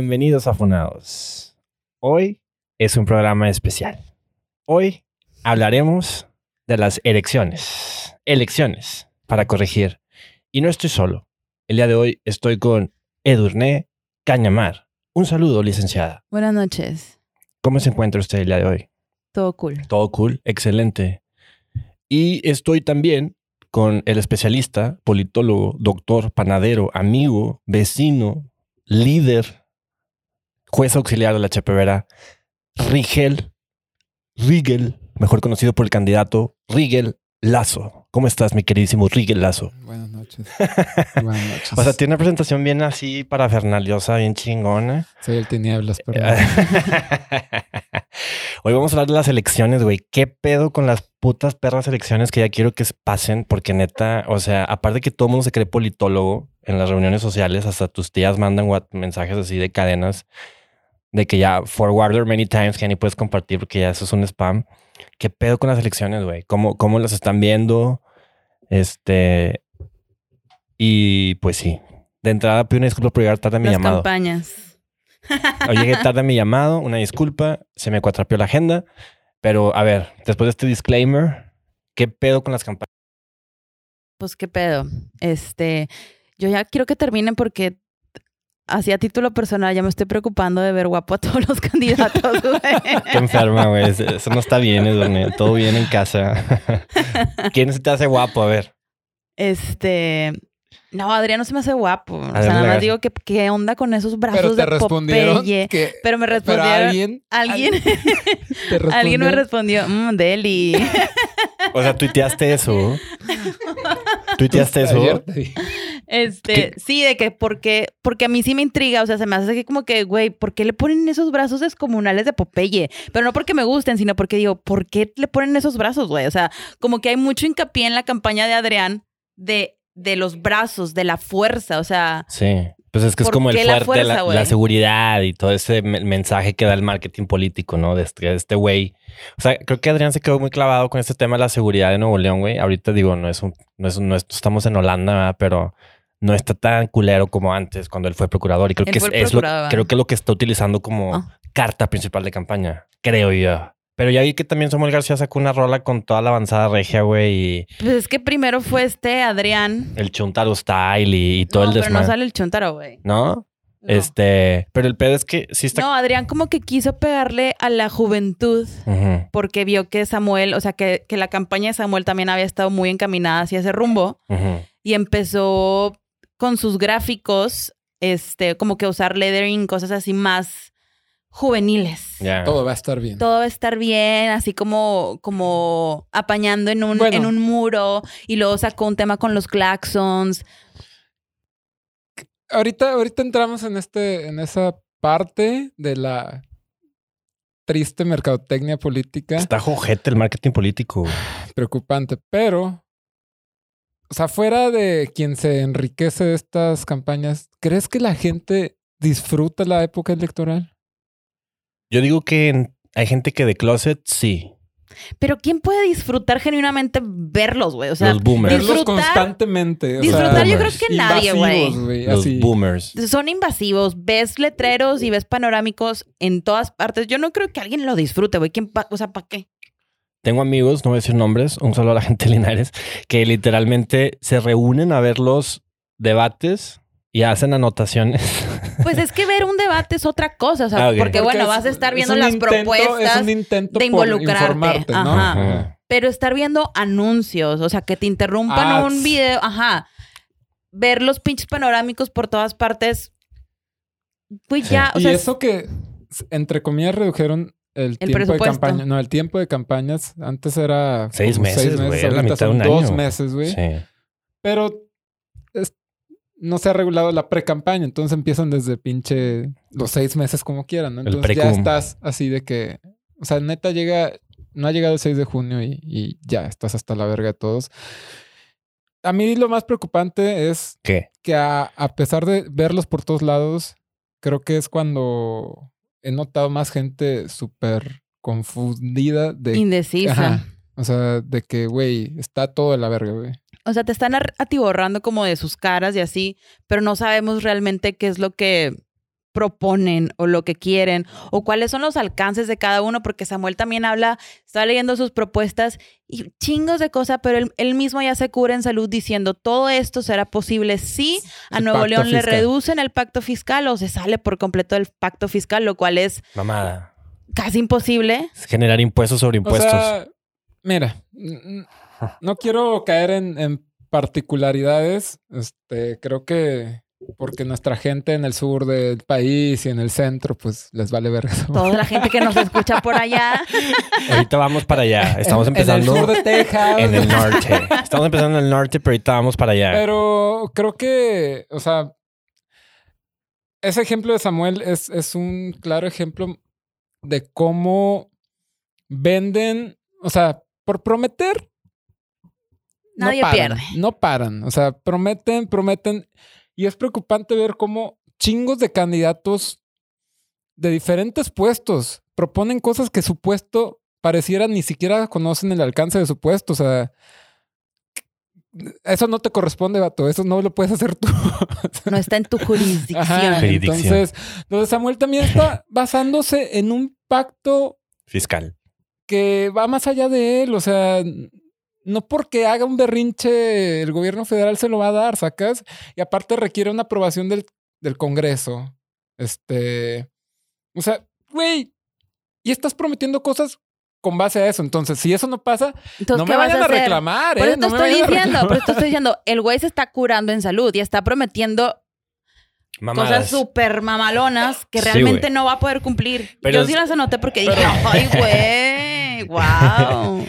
Bienvenidos a Funados. Hoy es un programa especial. Hoy hablaremos de las elecciones. Elecciones para corregir. Y no estoy solo. El día de hoy estoy con Edurne Cañamar. Un saludo, licenciada. Buenas noches. ¿Cómo se encuentra usted el día de hoy? Todo cool. Todo cool, excelente. Y estoy también con el especialista, politólogo, doctor, panadero, amigo, vecino, líder, juez auxiliar de la Chepevera, Rigel, Rigel, mejor conocido por el candidato Rigel Lazo. ¿Cómo estás, mi queridísimo Rigel Lazo? Buenas noches. Buenas noches. O sea, tiene una presentación bien así parafernaliosa, bien chingona. Soy el tinieblas, perdón. Hoy vamos a hablar de las elecciones, güey. ¿Qué pedo con las putas perras elecciones que ya quiero que pasen? Porque neta, o sea, aparte que todo el mundo se cree politólogo en las reuniones sociales, hasta tus tías mandan mensajes así de cadenas de que ya forwarder many times que ya ni puedes compartir porque ya eso es un spam. ¿Qué pedo con las elecciones, güey? ¿Cómo, ¿Cómo las están viendo? Este. Y pues sí. De entrada, pido una disculpa por llegar tarde a mi Las llamado. campañas. Hoy llegué tarde a mi llamado, una disculpa, se me cuatrapió la agenda. Pero a ver, después de este disclaimer, ¿qué pedo con las campañas? Pues qué pedo. Este, yo ya quiero que terminen porque así a título personal ya me estoy preocupando de ver guapo a todos los candidatos, güey. Qué enferma, güey. Eso- no está bien, Edurne. Todo bien en casa. ¿Quién se te hace guapo? A ver. Este, no, Adrián no se me hace guapo. O sea, nada más digo que qué onda con esos brazos Pero te de respondieron Popeye. que... Pero me Pero respondieron. alguien... alguien, te alguien me respondió- respondió, mmm, Deli. O sea, tuiteaste eso. Tuiteaste eso. Este, ¿Qué? sí, de que porque, porque a mí sí me intriga, o sea, se me hace que como que, güey, ¿por qué le ponen esos brazos descomunales de Popeye? Pero no porque me gusten, sino porque digo, ¿por qué le ponen esos brazos, güey? O sea, como que hay mucho hincapié en la campaña de Adrián de, de los brazos, de la fuerza, o sea, Sí. Pues es que es ¿Por como el fuerte, la, fuerza, la seguridad y todo ese me- mensaje que da el marketing político, ¿no? De este de este güey. o sea, creo que Adrián se quedó muy clavado con este tema de la seguridad de Nuevo León, güey. Ahorita digo, no es un, no es, no es- estamos en Holanda, ¿verdad? pero no está tan culero como antes cuando él fue procurador. Y creo Él que es, lo, creo que es lo que está utilizando como Ah. carta principal de campaña, creo yo. Pero ya vi que también Samuel García sacó una rola con toda la avanzada regia, güey, y pues es que primero fue este Adrián. el Chuntaro Style y, y todo no, el pero desmadre. no sale el chuntaro, güey. ¿No? No. Este, pero el pedo es que sí está. No, Adrián como que quiso pegarle a la juventud porque vio que Samuel, o sea, que, que la campaña de Samuel también había estado muy encaminada hacia ese rumbo y empezó con sus gráficos, este, como que usar lettering, cosas así más juveniles. Todo va a estar bien. Todo va a estar bien, así como, como apañando en un, Bueno. en un muro y luego sacó un tema con los claxons. Ahorita, ahorita entramos en este, en esa parte de la triste mercadotecnia política. Está jojete el marketing político. Preocupante. Pero, o sea, fuera de quien se enriquece de estas campañas, ¿crees que la gente disfruta la época electoral? Yo digo que en- hay gente que de closet sí. Pero ¿quién puede disfrutar genuinamente verlos, güey? O sea, los boomers. Verlos disfrutar- constantemente. o sea, disfrutar yo creo que nadie, güey. Los así. boomers. son invasivos, ves letreros y ves panorámicos en todas partes. Yo no creo que alguien lo disfrute, güey. ¿Quién pa- o sea, ¿para qué? Tengo amigos, no voy a decir nombres, un saludo a la gente de Linares, que literalmente se reúnen a ver los debates y hacen anotaciones. Pues es que ver un debate es otra cosa, o sea, Ah, ok. porque, bueno, es- vas a estar es viendo un las intento- Es propuestas, un intento de por involucrarte. informarte, ¿no? Ajá. Ajá. pero estar viendo anuncios, o sea, que te interrumpan Ads. un video, ajá. Ver los pinches panorámicos por todas partes. Pues Sí. ya, o y sea, eso que, entre comillas, redujeron el, tiempo de campaña. No, el tiempo de campañas antes era... Seis meses, güey, la mitad de un Dos año. meses, güey. Sí. Pero es- no se ha regulado la pre-campaña, entonces empiezan desde pinche los seis meses como quieran, ¿no? Entonces ya estás así de que... O sea, neta llega... No ha llegado el 6 de junio y, y ya estás hasta la verga de todos. A mí lo más preocupante es ¿Qué? que a, a pesar de verlos por todos lados, creo que es cuando he notado más gente súper confundida de... indecisa. Ajá. O sea, de que, güey, está todo de la verga, güey. O sea, te están atiborrando como de sus caras y así, pero no sabemos realmente qué es lo que proponen o lo que quieren o cuáles son los alcances de cada uno, porque Samuel también habla, está leyendo sus propuestas y chingos de cosas, pero él, él mismo ya se cura en salud diciendo todo esto será posible si a El Nuevo León le reducen el pacto fiscal o se sale por completo del pacto fiscal, lo cual es Mamada. casi imposible. Es generar impuestos sobre O impuestos. sea, mira, no quiero caer en, en particularidades. Este, creo que porque nuestra gente en el sur del país y en el centro, pues les vale ver eso. Toda la gente que nos escucha por allá. Ahorita vamos para allá. Estamos En- empezando en el sur de Texas. en el norte. Estamos empezando en el norte, pero ahorita vamos para allá. Pero creo que, o sea, ese ejemplo de Samuel es, es un claro ejemplo de cómo venden, o sea, por prometer. Nadie no paran, pierde. No paran. O sea, prometen, prometen. Y es preocupante ver cómo chingos de candidatos de diferentes puestos proponen cosas que su puesto pareciera ni siquiera conocen el alcance de su puesto. O sea, eso no te corresponde, vato. Eso no lo puedes hacer tú. No está en tu jurisdicción. Ajá, Jurisdicción. entonces, de Samuel también está basándose en un pacto Fiscal. que va más allá de él. O sea, no porque haga un berrinche el gobierno federal se lo va a dar, sacas. Y aparte requiere una aprobación del, del Congreso. Este. O sea, güey. Y estás prometiendo cosas con base a eso. Entonces, si eso no pasa, Entonces, no ¿qué me vayan a a, reclamar, Por ¿eh? eso te No me estoy diciendo, por te estoy diciendo, el güey se está curando en salud y está prometiendo Mamadas. cosas súper mamalonas que realmente no va a poder cumplir. Pero Yo sí las anoté porque dije, ay, güey, wow.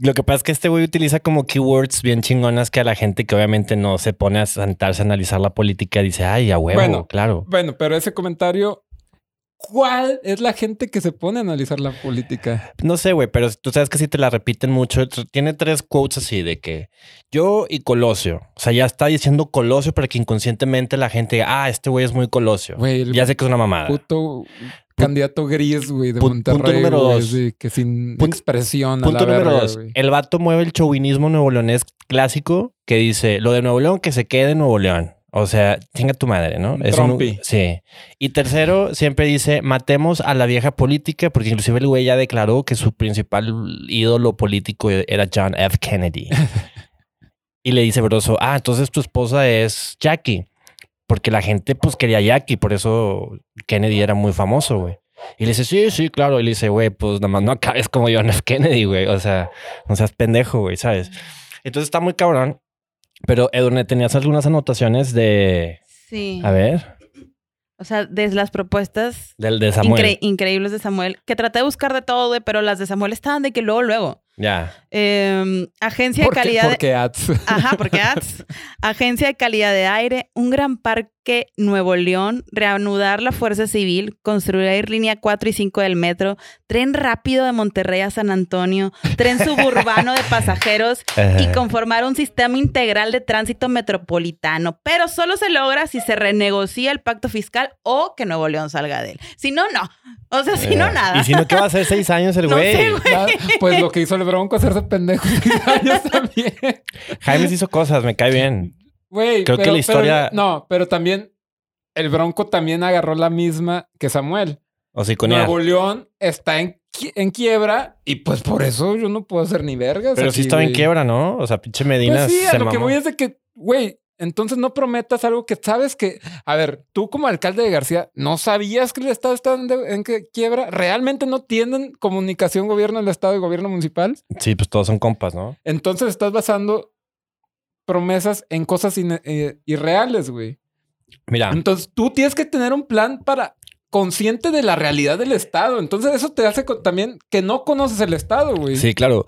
Lo que pasa es que este güey utiliza como keywords bien chingonas que a la gente que obviamente no se pone a sentarse a analizar la política dice, ay, a huevo, Bueno. claro. Bueno, pero ese comentario, ¿cuál es la gente que se pone a analizar la política? No sé, güey, pero tú sabes que si te la repiten mucho, tiene tres quotes así de que yo y Colosio. O sea, ya está diciendo Colosio para que inconscientemente la gente diga, ah, este güey es muy Colosio. Ya sé que es una mamada. puto candidato gris, güey, de Monterrey. punto número güey, dos. que sin Punto- expresión. a Punto la número verga, dos. güey. El vato mueve el chauvinismo nuevo leonés clásico que dice lo de Nuevo León que se quede en Nuevo León. O sea, chinga tu madre, ¿no? Es un- sí. Y tercero, siempre dice matemos a la vieja política, porque inclusive el güey ya declaró que su principal ídolo político era John F. Kennedy. y le dice Broso, ah, entonces tu esposa es Jackie. Porque la gente pues quería a Jackie, por eso Kennedy era muy famoso, güey. Y le dice, sí, sí, claro. Y le dice, güey, pues nada más no acabes como John F. Kennedy, güey. O sea, no seas pendejo, güey, ¿sabes? Entonces está muy cabrón. Pero, Edurne, tenías algunas anotaciones de... Sí. A ver, O sea, desde las propuestas del de Samuel. incre- increíbles de Samuel, que traté de buscar de todo, güey, pero las de Samuel estaban de que luego, luego. Ya. Eh, agencia de ¿Por qué? calidad de... Porque ads. Ajá, porque ads. Agencia de Calidad de Aire, un gran parque Nuevo León, reanudar la Fuerza Civil, construir línea 4 y 5 del metro, tren rápido de Monterrey a San Antonio, tren suburbano de pasajeros y conformar un sistema integral de tránsito metropolitano. Pero solo se logra si se renegocia el pacto fiscal o que Nuevo León salga de él. Si no, no. O sea, si no, Eh, nada. Y si no, ¿qué va a hacer seis años el No güey? sé, güey. Pues lo que hizo el Bronco, hacerse pendejo. años también. Jaime hizo cosas, me cae bien. Güey, Creo que la historia- pero- no, pero también el Bronco también agarró la misma que Samuel. O si con Nuevo León está en, en quiebra y pues por eso yo no puedo hacer ni vergas. Pero sí estaba en quiebra, ¿no? O sea, pinche Medina Pues sí, a lo que voy es de que, güey, entonces no prometas algo que sabes que, a ver, tú como alcalde de García, ¿no sabías que el Estado está en, de- en que quiebra? ¿Realmente no tienen comunicación gobierno del Estado y gobierno municipal? Sí, pues todos son compas, ¿no? Entonces estás basando promesas en cosas eh, irreales, güey. Mira, Entonces tú tienes que tener un plan para consciente de la realidad del Estado. Entonces eso te hace también que no conoces el Estado, güey. sí, claro.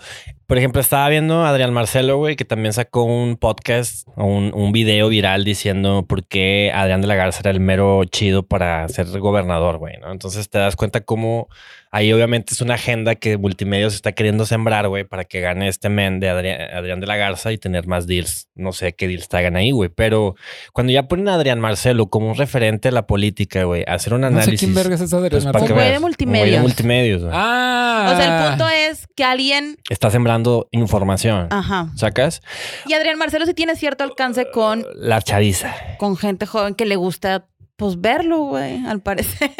Por ejemplo, estaba viendo a Adrián Marcelo, güey, que también sacó un podcast o un, un video viral diciendo por qué Adrián de la Garza era el mero chido para ser gobernador, güey, ¿no? Entonces te das cuenta cómo ahí obviamente es una agenda que Multimedios está queriendo sembrar, güey, para que gane este men de Adrián, Adrián de la Garza y tener más deals. No sé qué deals traigan ahí, güey, pero cuando ya ponen a Adrián Marcelo como un referente a la política, güey, hacer un No sé análisis. quién vergas es Adrián pues, para que Un güey de multimedios. güey de multimedios, güey. Ah. O sea, el punto es que alguien... Está sembrando información. Ajá. ¿Sacas? Y Adrián Marcelo sí tiene cierto alcance con, La chaviza. con gente joven que le gusta pues verlo, güey, al parecer.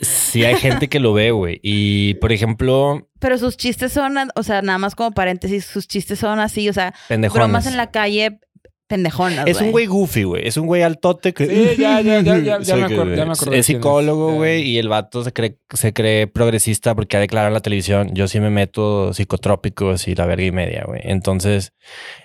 Sí, hay gente que lo ve, güey. Y, por ejemplo, Pero sus chistes son, o sea, nada más como paréntesis, sus chistes son así, o sea, pendejones. bromas en la calle Es un güey goofy, güey. Es un güey altote que... Sí, ya, ya, ya, ya, ya me acuerdo, ya me acuerdo Es psicólogo, güey, y el vato se cree, se cree progresista porque ha declarado en la televisión, yo sí me meto psicotrópicos y la verga y media, güey. Entonces,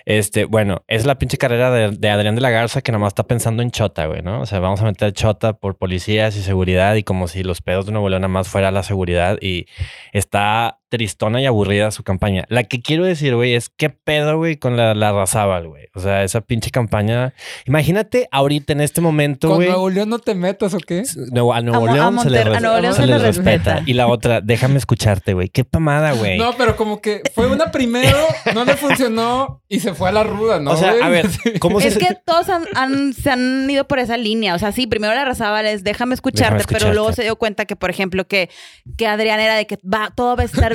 este, bueno, es la pinche carrera de, de Adrián de la Garza que nomás está pensando en chota, güey, ¿no? O sea, vamos a meter chota por policías y seguridad y como si los pedos de Nuevo León nada más fuera la seguridad y está tristona y aburrida su campaña. La que quiero decir, güey, es qué pedo, güey, con la, la Razábal, güey. O sea, esa pinche campaña. Imagínate ahorita en este momento, ¿Con güey. Nuevo León no te metas o qué? Nuevo- a Nuevo A León se le, a Nuevo León se se le respeta. respeta. Y la otra, déjame escucharte, güey. Qué pamada, güey. No, pero como que fue una primero, no le funcionó y se fue a la ruda, ¿no? o sea, a ver. ¿cómo se Es que todos han, han- se han ido por esa línea. O sea, sí, primero la razaba es déjame escucharte, Déjame pero escucharte. luego se dio cuenta que, por ejemplo, que, que Adrián era de que va, todo va a estar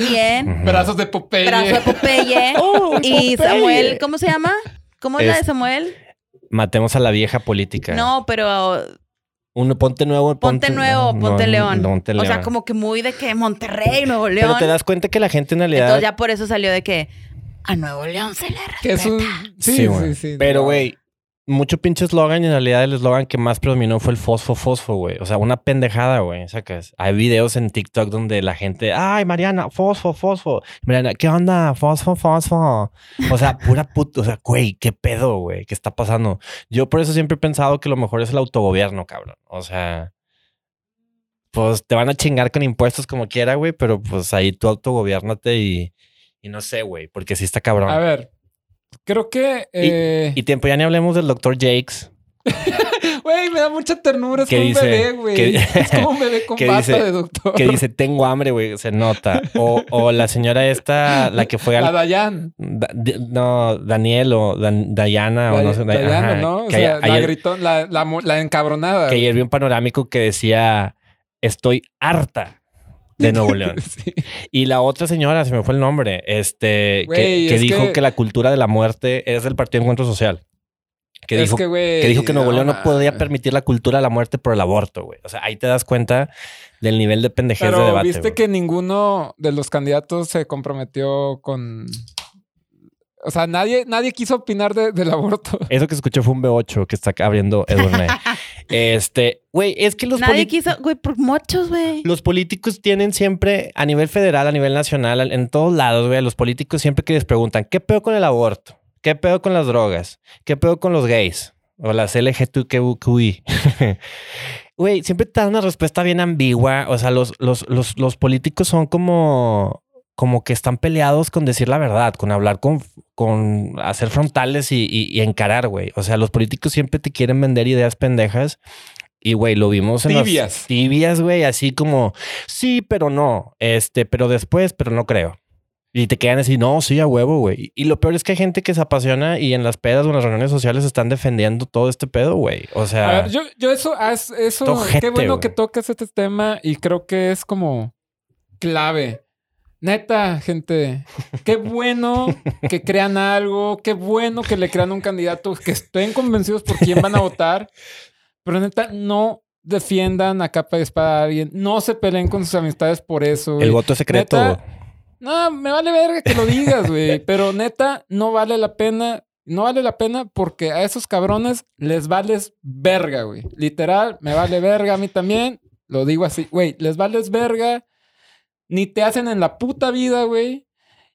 Brazos de Popeye. Brazo de Popeye. Oh, y Popeye. Samuel, ¿cómo se llama? ¿Cómo es, la de Samuel? Matemos a la vieja política. No, pero Uno, ponte nuevo. ponte nuevo, no, ponte no, león. Ponte O sea, León. como que muy de que Monterrey, Nuevo León. Pero te das cuenta que la gente en realidad. Entonces ya por eso salió de que a Nuevo León se le respeta. Que es un... Sí, sí, güey. sí. Pero, no. güey, mucho pinche eslogan y en realidad el eslogan que más predominó fue el fosfo, fosfo, güey. O sea, una pendejada, güey. Sacas. Hay videos en TikTok donde la gente, ay, Mariana, fosfo, fosfo. Mariana, ¿qué onda? Fosfo, fosfo. O sea, pura puta. O sea, güey, qué pedo, güey. ¿Qué está pasando? Yo por eso siempre he pensado que lo mejor es el autogobierno, cabrón. O sea. Pues te van a chingar con impuestos como quiera, güey, pero pues ahí tú autogobiernate y, y no sé, güey, porque sí está cabrón. A ver, creo que... eh, Y tiempo, ya ni hablemos del doctor Jakes. Güey, me da mucha ternura. Es ¿Qué como un bebé, güey. ¿Qué- Es como un bebé con ¿Qué bata dice? de doctor. que dice tengo hambre, güey, se nota. O, o la señora esta, la que fue La al... Dayan. Da- no, Daniel o Dan- Dayana o no sé. Dayana, ajá, ¿no? O que, sea, ayer, la gritón, la, la, la encabronada. que ayer vi un panorámico que decía estoy harta de Nuevo León. Sí. Y la otra señora, se me fue el nombre, este, que, que es dijo que- que... la cultura de la muerte es del Partido Encuentro Social. Que Es dijo que, güey, que dijo que Nuevo no León no podía permitir la cultura de la muerte por el aborto, güey. O sea, ahí te das cuenta del nivel de pendejez Pero de debate. viste que ninguno de los candidatos se comprometió con. O sea, nadie, nadie quiso opinar de- del aborto. Eso que escuché fue un B8 que está abriendo Edurne. este, güey, es que los, Nadie poli- quiso, güey, por muchos, güey. los políticos tienen siempre, a nivel federal, a nivel nacional, en todos lados, güey, los políticos siempre que les preguntan, ¿qué pedo con el aborto? ¿Qué pedo con las drogas? ¿Qué pedo con los gays? O las LGTBQI. Güey, siempre te dan una respuesta bien ambigua. O sea, los, los, los, los políticos son como, como que están peleados con decir la verdad, con hablar con, con hacer frontales y, y- y encarar, güey. O sea, los políticos siempre te quieren vender ideas pendejas. Y, güey, lo vimos en las Tibias. tibias, güey, así como, sí, pero no, este, pero después, pero no creo. Y te quedan así, no, sí, a huevo, güey. Y lo peor es que hay gente que se apasiona y en las pedas o en las reuniones sociales están defendiendo todo este pedo, güey. O sea, A ver, yo, yo eso, eso, Tojete, qué bueno que tocas este tema y creo que es como clave. Neta, gente, qué bueno que crean algo, qué bueno que le crean un candidato, que estén convencidos por quién van a votar, pero neta, no defiendan a capa y espada a alguien, no se peleen con sus amistades por eso. güey. el voto es secreto. Neta, No, me vale verga que lo digas, güey. Pero neta, no vale la pena. No vale la pena porque a esos cabrones les vales verga, güey. Literal, me vale verga a mí también. Lo digo así, güey. Les vales verga. Ni te hacen en la puta vida, güey.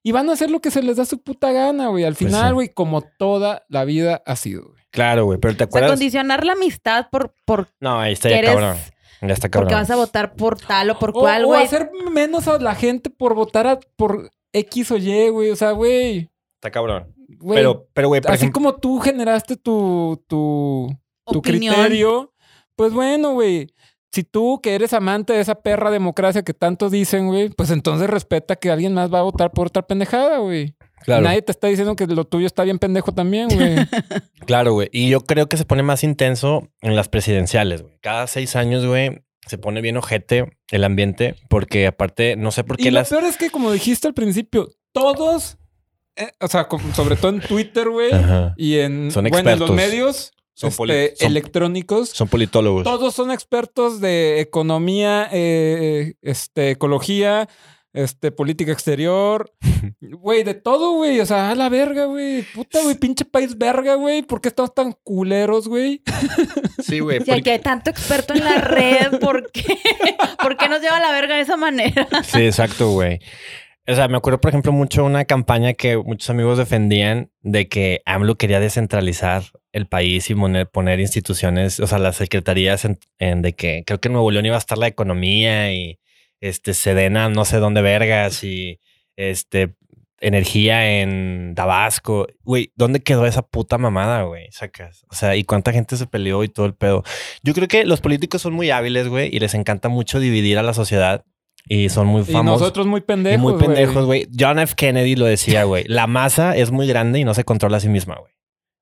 Y van a hacer lo que se les da su puta gana, güey. Al Pues final, sí. güey, como toda la vida ha sido, güey. Claro, güey, pero ¿te O sea, acuerdas? condicionar la amistad por, por No, ahí está ya eres- cabrón. Ya está cabrón. porque vas a votar por tal o por O, cual, o güey. hacer menos a la gente por votar a- por X o Y, güey. O sea, güey. Está cabrón. güey, Pero, pero, güey, así ejemplo, como tú generaste tu, tu, tu Opinión. criterio, pues bueno, güey. Si tú que eres amante de esa perra democracia que tanto dicen, güey, pues entonces respeta que alguien más va a votar por otra pendejada, güey. claro, Nadie te está diciendo que lo tuyo está bien pendejo también, güey. claro, güey. Y yo creo que se pone más intenso en las presidenciales, güey. Cada seis años, güey, se pone bien ojete el ambiente porque aparte, no sé por qué y lo las... peor es que, como dijiste al principio, todos, eh, o sea, sobre todo en Twitter, güey, y en, Son bueno, en los medios, Son, este, son- electrónicos. son politólogos. Todos son expertos de economía, eh, este, ecología, este, política exterior. Güey, de todo, güey. O sea, a la verga, güey. Puta, güey, pinche país verga, güey. ¿Por qué estamos tan culeros, güey? Sí, güey. Si aquí hay tanto experto en la red, ¿por qué? ¿Por qué nos lleva a la verga de esa manera? Sí, exacto, güey. O sea, me acuerdo, por ejemplo, mucho una campaña que muchos amigos defendían de que AMLO quería descentralizar el país y poner, poner instituciones, o sea, las secretarías en, en de que creo que en Nuevo León iba a estar la economía y este Sedena, no sé dónde vergas y este energía en Tabasco. Güey, ¿dónde quedó esa puta mamada, güey? Sacas. O sea, y cuánta gente se peleó y todo el pedo. Yo creo que los políticos son muy hábiles, güey, y les encanta mucho dividir a la sociedad y son muy Y famosos. nosotros muy pendejos. Y muy pendejos, güey. John F. Kennedy lo decía, güey. La masa es muy grande y no se controla a sí misma, güey.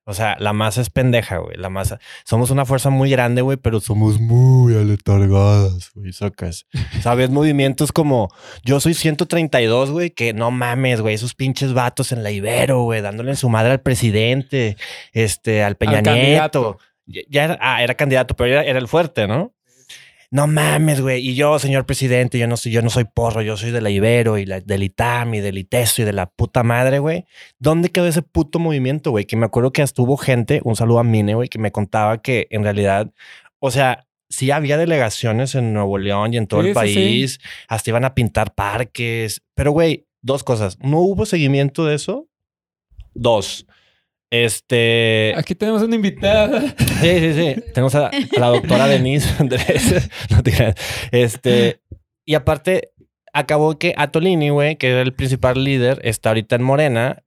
O sea, la masa es pendeja, güey. La masa. Somos una fuerza muy grande, güey, pero somos muy aletargadas, güey. Sacas. ¿Sabes? Movimientos como yo soy 132, güey, que no mames, güey. Esos pinches vatos en la Ibero, güey, dándole en su madre al presidente, este, al Peña Al Nieto. Ya ya era, ah, era candidato, pero era, era el fuerte, ¿no? No mames, güey. Y yo, señor presidente, yo no soy, yo no soy porro, yo soy de la Ibero y la, del ITAM y del ITESO y de la puta madre, güey. ¿Dónde quedó ese puto movimiento, güey? Que me acuerdo que hasta hubo gente, un saludo a Mine, güey, que me contaba que en realidad, o sea, sí había delegaciones en Nuevo León y en todo Sí, el sí, sí. país, hasta iban a pintar parques. Pero, güey, dos cosas. No hubo seguimiento de eso. Dos. Este. Aquí tenemos una invitada. Sí, sí, sí. Tenemos a, a la doctora Denise Andrés. No te. Este, y aparte, acabó que Atolini, güey, que era el principal líder, está ahorita en Morena.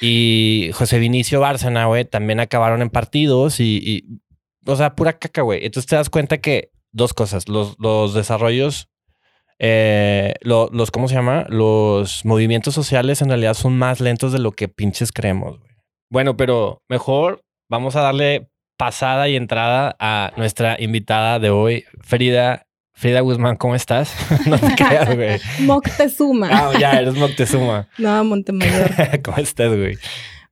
Y José Vinicio Bárcena, güey, también acabaron en partidos y, y, o sea, pura caca, güey. Entonces te das cuenta que dos cosas, los, los desarrollos, eh, lo- los, ¿cómo se llama? Los movimientos sociales en realidad son más lentos de lo que pinches creemos, güey. Bueno, pero mejor vamos a darle pasada y entrada a nuestra invitada de hoy, Frida. Frida Guzmán, ¿cómo estás? no te creas, güey. Moctezuma. Ah, ya, eres Moctezuma. No, Montemayor. ¿Cómo estás, güey?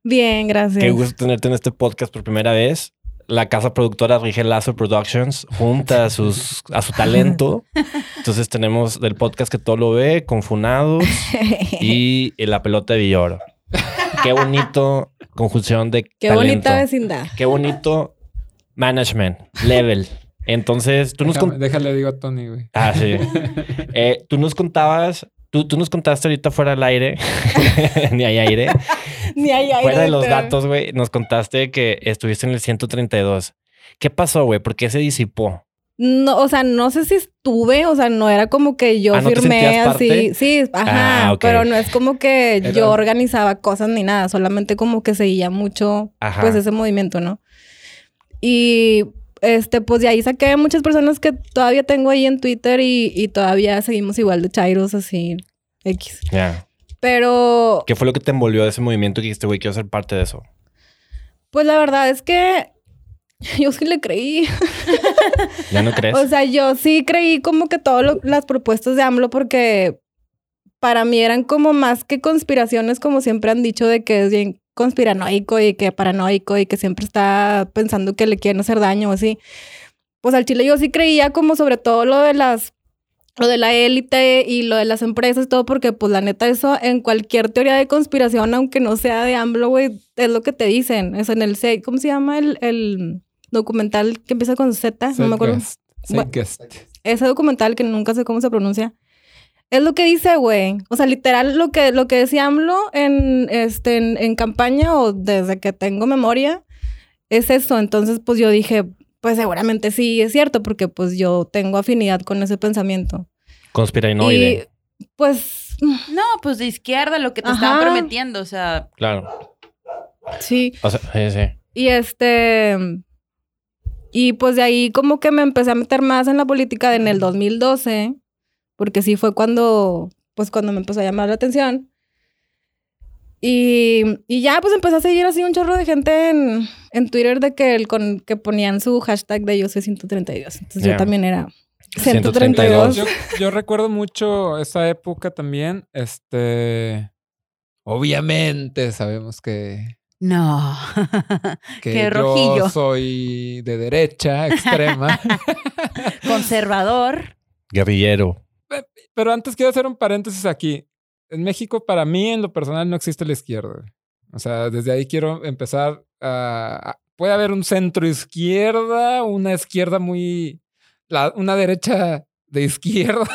Bien, gracias. Qué gusto tenerte en este podcast por primera vez. La casa productora Rigel Lazo Productions junta a, sus, a su talento. Entonces tenemos del podcast que todo lo ve, Confunados y La Pelota de Villoro. Qué bonito conjunción de Qué talento. bonita vecindad. Qué bonito management, level. Entonces, tú nos, Déjame, con- déjale, digo a Tony, güey. Ah, sí. Eh, tú nos contabas, tú, tú nos contaste ahorita fuera del aire, ni hay aire, Ni hay aire. fuera de los datos, güey, nos contaste que estuviste en el 132. ¿Qué pasó, güey? ¿Por qué se disipó? No, o sea, no sé si estuve, o sea, no era como que yo Ah, ¿no te firmé así. parte? Sí, ajá. Ah. Pero no es como que Era- yo organizaba cosas ni nada, solamente como que seguía mucho, Ajá. pues, ese movimiento, ¿no? Y este, pues de ahí saqué muchas personas que todavía tengo ahí en Twitter y, y todavía seguimos igual de chairos así, X. Ya. Pero ¿Qué fue lo que te envolvió de ese movimiento que dijiste, güey, quiero ser parte de eso? Pues la verdad es que yo sí le creí. ¿Ya no crees? O sea, yo sí creí como que todas las propuestas de AMLO porque para mí eran como más que conspiraciones, como siempre han dicho, de que es bien conspiranoico y que paranoico y que siempre está pensando que le quieren hacer daño o así. Pues al Chile yo sí creía como sobre todo lo de las lo de la élite y lo de las empresas todo, porque pues la neta eso en cualquier teoría de conspiración, aunque no sea de AMLO, güey, es lo que te dicen. Es en el ¿cómo se llama el, el documental que empieza con Z? No me acuerdo. Bueno. Ese documental que nunca sé cómo se pronuncia. Es lo que dice, güey. O sea, literal lo que, lo que decía AMLO en, este, en, en campaña o desde que tengo memoria es eso. Entonces, pues yo dije, pues seguramente sí es cierto, porque pues yo tengo afinidad con ese pensamiento. Conspiranoide. Y pues No, pues de izquierda lo que te Ajá. estaban prometiendo, o sea, Claro. sí. O sea, sí, sí. Y este. Y pues de ahí como que me empecé a meter más en la política en el 2012, porque sí fue cuando, pues cuando me empezó a llamar la atención. Y, y ya pues empecé a seguir así un chorro de gente en, en Twitter de que, el, con, que ponían su hashtag de yo soy 132. Entonces yo también era 132. 132. Yo, yo recuerdo mucho esa época también. Este. Obviamente sabemos que No. que Qué yo rojillo. soy de derecha extrema. Conservador. Guerrillero. Pero antes quiero hacer un paréntesis aquí. En México, para mí, en lo personal, no existe la izquierda. O sea, desde ahí quiero empezar a... a- puede haber un centro izquierda, una izquierda muy... la- una derecha de izquierda,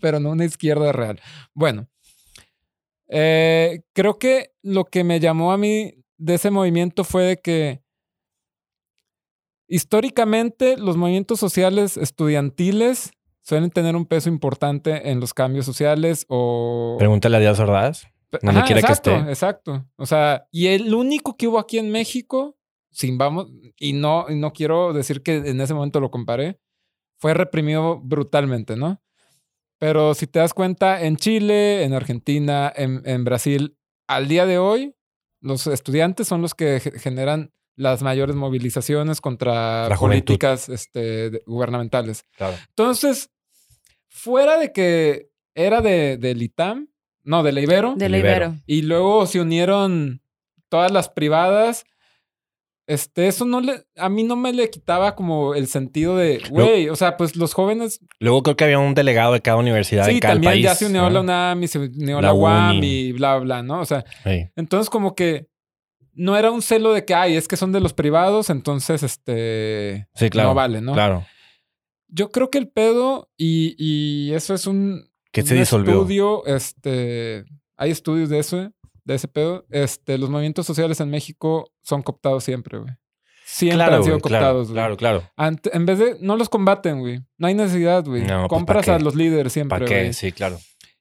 pero no una izquierda real. Bueno, eh, creo que lo que me llamó a mí de ese movimiento fue de que históricamente los movimientos sociales estudiantiles suelen tener un peso importante en los cambios sociales o... Pregúntale a Díaz Ordaz. donde quiera que exacto, esté. exacto. O sea, y el único que hubo aquí en México, sin vamos, y no, y no quiero decir que en ese momento lo comparé, fue reprimido brutalmente, ¿no? Pero si te das cuenta, en Chile, en Argentina, en, en Brasil, al día de hoy, los estudiantes son los que ge- generan las mayores movilizaciones contra políticas este, de- gubernamentales. Claro. Entonces, fuera de que era de, del ITAM, no, de la Ibero, De. Ibero. y luego se unieron todas las privadas. Este, eso no le, a mí no me le quitaba como el sentido de, güey, o sea, pues los jóvenes, Luego creo que había un delegado de cada universidad sí, en cada también país. ya se unió ¿no? la UNAM y se unió La la, UAM y bla, bla, ¿no? O sea, Sí. entonces como que no era un celo de que, ay, es que son de los privados, entonces, este, Sí, claro. no vale, ¿no? Claro. Yo creo que el pedo, y, y eso es un, Que se un disolvió. estudio, este, hay estudios de eso, de ese pedo. Este, los movimientos sociales en México son cooptados siempre, güey. Siempre Claro, han sido claro, cooptados, güey. claro, claro. Ante- en vez de, no los combaten, güey. No hay necesidad, güey. No, pues, Compras ¿pa' a los líderes siempre, ¿Para qué? Sí, claro.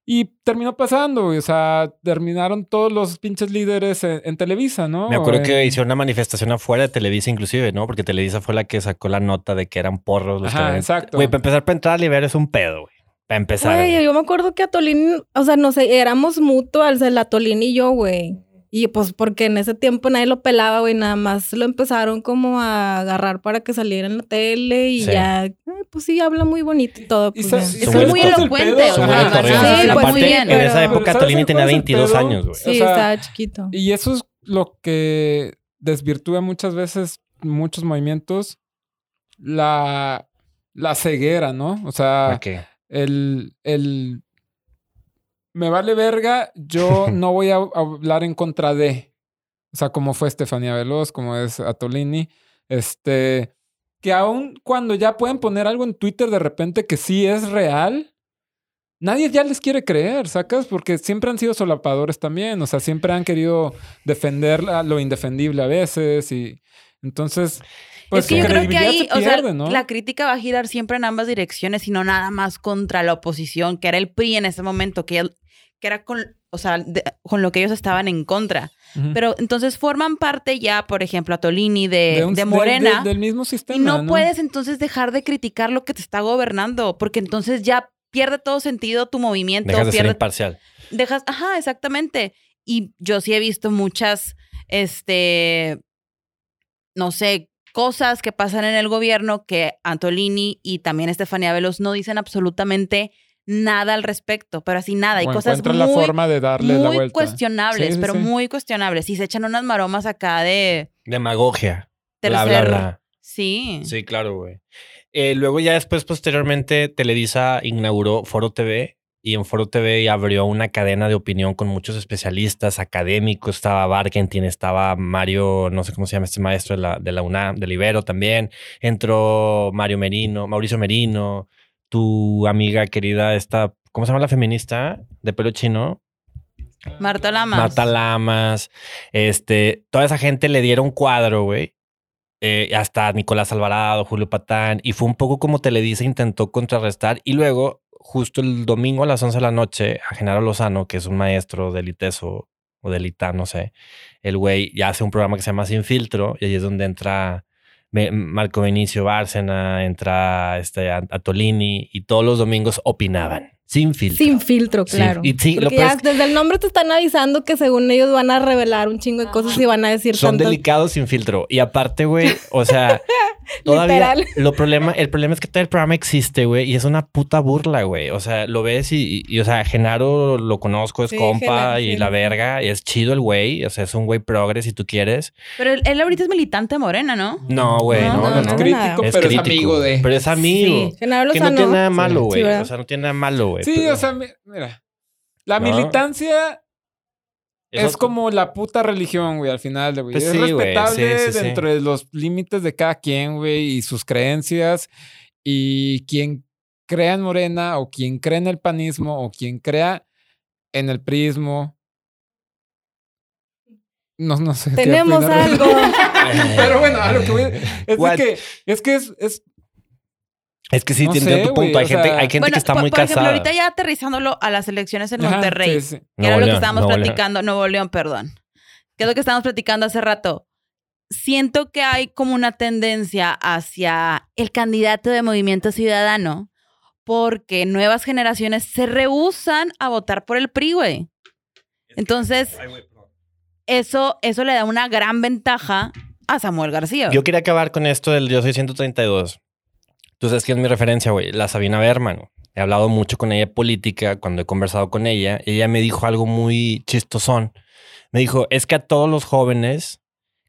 Y terminó pasando, güey. O sea, terminaron todos los pinches líderes en, en Televisa, ¿no? Me acuerdo que hicieron una manifestación afuera de Televisa, inclusive, ¿no? Porque Televisa fue la que sacó la nota de que eran porros los que Ajá, habían- exacto. Güey, para empezar, para entrar a Libero es un pedo, güey. Para empezar. Güey, yo me acuerdo que Atolín, o sea, no sé, éramos mutuals, el Atolín y yo, güey. Y pues porque en ese tiempo nadie lo pelaba, güey, nada más lo empezaron como a agarrar para que saliera en la tele y Sí. ya, ay, pues sí, habla muy bonito y todo. Pues, y Es ¿sabes muy elocuente, sí, pues, muy bien, en esa época ¿sabes Tolini tenía es el 22 pedo? años, güey. O Sí, sea, estaba chiquito. Y eso es lo que desvirtúa muchas veces muchos movimientos. La, la ceguera, ¿no? O sea, ¿Para qué? El, el me vale verga, yo no voy a hablar en contra de. O sea, como fue Estefanía Veloz, como es Atolini. Este, que aun cuando ya pueden poner algo en Twitter de repente que sí es real, nadie ya les quiere creer, ¿sacas? Porque siempre han sido solapadores también. O sea, siempre han querido defender lo indefendible a veces. Y entonces, pues es que yo creo que ahí, se o sea, la crítica va a girar siempre en ambas direcciones y no nada más contra la oposición, que era el PRI en ese momento, que, que era con, o sea, de- con lo que ellos estaban en contra. Pero entonces forman parte ya, por ejemplo, a Tolini de, de, un- de- Morena. de- del mismo sistema. y no, puedes entonces dejar de criticar lo que te está gobernando, porque entonces ya pierde todo sentido tu movimiento. Dejas de ser pierde imparcial. dejas, ajá, exactamente. Y yo sí he visto muchas, este, no sé, cosas que pasan en el gobierno que Antolini y también Estefanía Veloz no dicen absolutamente nada al respecto, pero así nada. Hay O cosas encuentran muy, la forma de darle la muy vuelta. cuestionables, Sí, sí, pero sí. muy cuestionables. Y se echan unas maromas acá de Demagogia. tercer... Bla, bla, bla. Sí. Sí, claro, güey. Eh, luego ya después, posteriormente, Televisa inauguró Foro TV y en Foro TV abrió una cadena de opinión con muchos especialistas, académicos. Estaba Barkentin, estaba Mario, no sé cómo se llama este maestro de la, de la UNAM, del Ibero también. Entró Mario Merino, Mauricio Merino, tu amiga querida, esta, ¿cómo se llama la feminista de pelo chino? Marta Lamas. Marta Lamas, este, toda esa gente le dieron cuadro, güey. Eh, hasta Nicolás Alvarado, Julio Patán, y fue un poco como Televisa intentó contrarrestar. Y luego, justo el domingo a las 11 de la noche, a Genaro Lozano, que es un maestro del ITESO o del ITA, no sé, el güey ya hace un programa que se llama Sin Filtro, y ahí es donde entra Marco Benicio Bárcena, entra este, Atolini, y todos los domingos opinaban. Sin filtro. Sin filtro, claro. y sí, lo Porque peor ya es que- desde el nombre te están avisando que según ellos van a revelar un chingo de cosas y van a decir Son delicados sin filtro. Y aparte, güey, o sea, todavía Literal. lo problema, el problema es que todo el programa existe, güey, y es una puta burla, güey. O sea, lo ves y, y- y, o sea, Genaro lo conozco, es Sí, compa Genaro, y sí. la verga, y es chido el güey, o sea, es un güey progres si tú quieres. Pero él, él ahorita es militante de Morena, ¿no? No, güey, No, no, no, no, no, no. no. crítico, Es pero crítico, es amigo de. Pero es amigo. Sí. Genaro Que no tiene nada malo, güey. O sea, no tiene nada malo, güey. Sí, pero- o sea, mi- mira. La No. militancia es, como la puta religión, güey, al final, güey. Pues es sí, respetable sí, sí, sí. dentro de los límites de cada quien, güey, y sus creencias. Y quien crea en Morena, o quien cree en el panismo, o quien crea en el prismo. No, no sé. Tenemos algo. Pero bueno, a lo que voy es de que es que es, es Es que sí, No tiene tu punto. Hay o gente, sea- hay gente bueno, que está por, muy por ejemplo, casada. ahorita ya aterrizándolo a las elecciones en Ajá, Monterrey, sí, sí. que Nuevo era lo que León, estábamos Nuevo León. platicando, Nuevo León, perdón. Que es lo que estábamos platicando hace rato. Siento que hay como una tendencia hacia el candidato de Movimiento Ciudadano porque nuevas generaciones se rehusan a votar por el PRI, güey. Entonces, eso, eso le da una gran ventaja a Samuel García. Yo quería acabar con esto del Yo soy 132. Tú sabes quién es mi referencia, güey. La Sabina Berman. He hablado mucho con ella de política cuando he conversado con ella. Ella me dijo algo muy chistosón. Me dijo, es que a todos los jóvenes,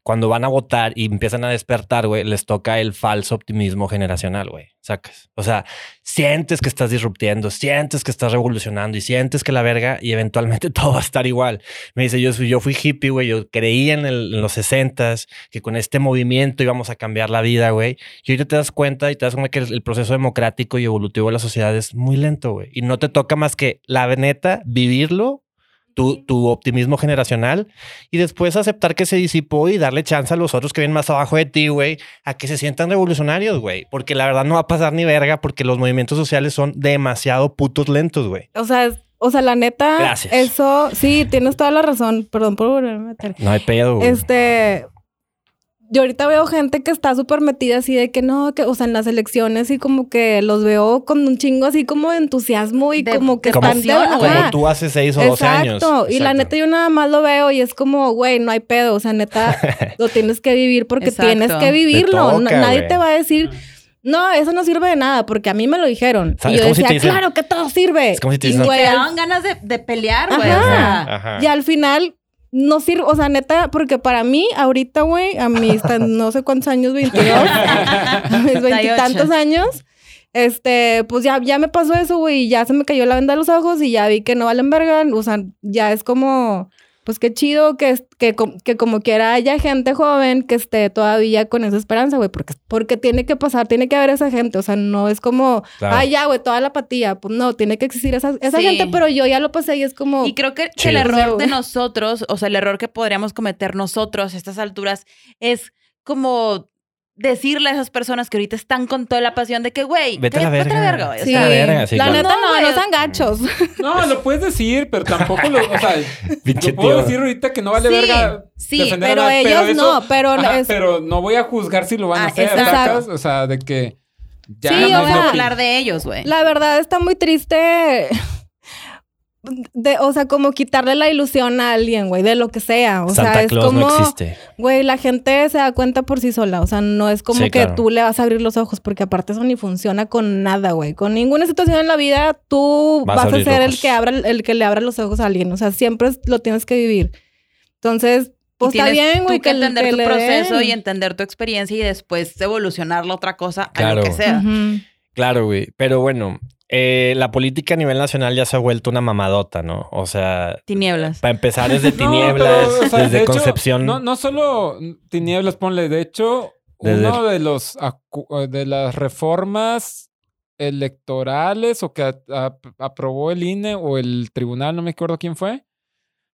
cuando van a votar y empiezan a despertar, güey, les toca el falso optimismo generacional, güey. Sacas. O sea, sientes que estás disruptiendo, sientes que estás revolucionando y sientes que la verga y eventualmente todo va a estar igual. Me dice, yo, fui- hippie, güey, yo creía en, los 60s que con este movimiento íbamos a cambiar la vida, güey. Y ahorita te das cuenta y te das cuenta que el, el proceso democrático y evolutivo de la sociedad es muy lento, güey. Y no te toca más que la neta vivirlo, tu, tu optimismo generacional y después aceptar que se disipó y darle chance a los otros que vienen más abajo de ti, güey, a que se sientan revolucionarios, güey. Porque la verdad no va a pasar ni verga porque los movimientos sociales son demasiado putos lentos, güey. O sea, o sea, la neta, Gracias. eso, sí, tienes toda la razón. Perdón por volverme a meter. No hay pedo, güey. Este, yo ahorita veo gente que está súper metida así de que no, que, o sea, en las elecciones y como que los veo con un chingo así como de entusiasmo y De- como que como, están de- ajá. como tú hace seis o doce años. Exacto. Y la neta yo nada más lo veo y es como, güey, no hay pedo. O sea, neta, lo tienes que vivir porque Exacto. tienes que Te vivirlo. toca, Nadie te va a decir, no, eso no sirve de nada, porque a mí me lo dijeron. O sea, y es yo como si decía, te dicen- claro que todo sirve. Es como si te Y, dicen- Te daban ganas de, de pelear, güey. Ajá. O sea, Ajá. y al final no sirve, o sea, neta, porque para mí, ahorita, güey, a mis tan- no sé cuántos años, 22, a mis veintitantos años, este, pues ya, ya me pasó eso, güey, y ya se me cayó la venda de los ojos y ya vi que no valen verga, o sea, ya es como, pues qué chido que, es- que, que como quiera haya gente joven que esté todavía con esa esperanza, güey, porque, porque tiene que pasar, tiene que haber esa gente, o sea, no es como, Claro. ah, ya, güey, toda la apatía, pues no, tiene que existir esa, esa Sí. gente, pero yo ya lo pasé y es como... Y creo que, Chido. el error de nosotros, o sea, el error que podríamos cometer nosotros a estas alturas es como decirle a esas personas que ahorita están con toda la pasión de que, güey, Vete a la verga. güey. Sí, sí, la neta No, no, sean gachos. No, lo puedes decir, pero tampoco lo. O sea, puedo decir ahorita que no vale Sí, verga. sí, a pero ellos eso- no, pero Ajá, es- pero no voy a juzgar si lo van a Ah, hacer, exacto. ¿sacas? O sea, de que. Ya Sí, no o vamos sea, a hablar de ellos, güey. La verdad está muy triste. De, o sea, como quitarle la ilusión a alguien, güey, de lo que sea. O Santa sea, es Claus como, no existe. güey, la gente se da cuenta por sí sola. O sea, no es como Sí, que claro. tú le vas a abrir los ojos, porque aparte eso ni funciona con nada, güey. Con ninguna situación en la vida, tú Vas a vas, a ser el que abra, el que le abra los ojos a alguien. O sea, siempre es- lo tienes que vivir. Entonces, pues está bien, tú güey, que entender tu le proceso den. y entender tu experiencia y después evolucionar la otra cosa a Claro. lo que sea. Claro, güey. Pero bueno, eh, la política a nivel nacional ya se ha vuelto una mamadota, ¿no? O sea, Tinieblas. para empezar desde No, tinieblas, pero, o sea, desde de hecho, concepción. no, no solo tinieblas, ponle. De hecho, Desde- uno de los acu- de las reformas electorales o que a- a- aprobó el INE o el tribunal, no me acuerdo quién fue,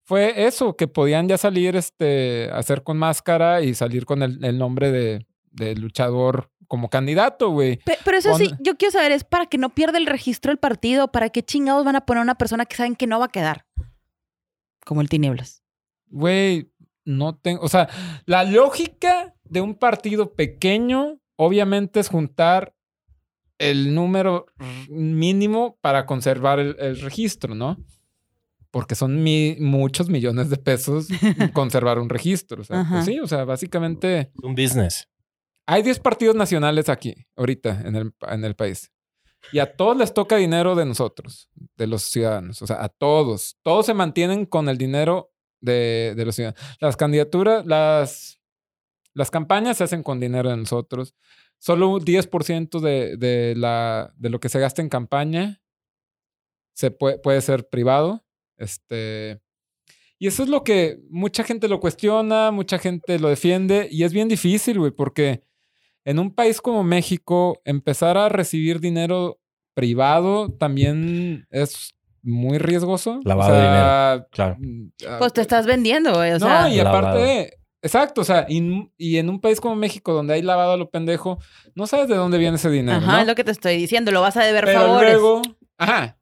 fue eso, que podían ya salir, este, hacer con máscara y salir con el, el nombre de, de luchador como candidato, güey. Pe- Pero eso sí, yo quiero saber, es para que no pierda el registro del partido, para qué chingados van a poner a una persona que saben que no va a quedar. Como el Tinieblas. Güey, no tengo. O sea, la lógica de un partido pequeño, obviamente, es juntar el número mínimo para conservar el, el registro, ¿no? Porque son mi- muchos millones de pesos conservar un registro. O sea, pues sí, o sea, básicamente Un business. Hay 10 partidos nacionales aquí, ahorita, en el, en el país. Y a todos les toca dinero de nosotros, de los ciudadanos. O sea, a todos. Todos se mantienen con el dinero de, de los ciudadanos. Las candidaturas, las, las campañas se hacen con dinero de nosotros. Solo un 10% de, de, la, de lo que se gasta en campaña se puede, puede ser privado. Este, y eso es lo que mucha gente lo cuestiona, mucha gente lo defiende y es bien difícil, güey, porque en un país como México empezar a recibir dinero privado también es muy riesgoso. Lavado de dinero, claro. mm, ah, Pues te estás vendiendo, güey. O no, sea, y Lavado. aparte, exacto, o sea, y, y en un país como México donde hay lavado a lo pendejo, no sabes de dónde viene ese dinero, ajá, ¿no? es lo que te estoy diciendo. Lo vas a deber Pero favores. luego, ajá.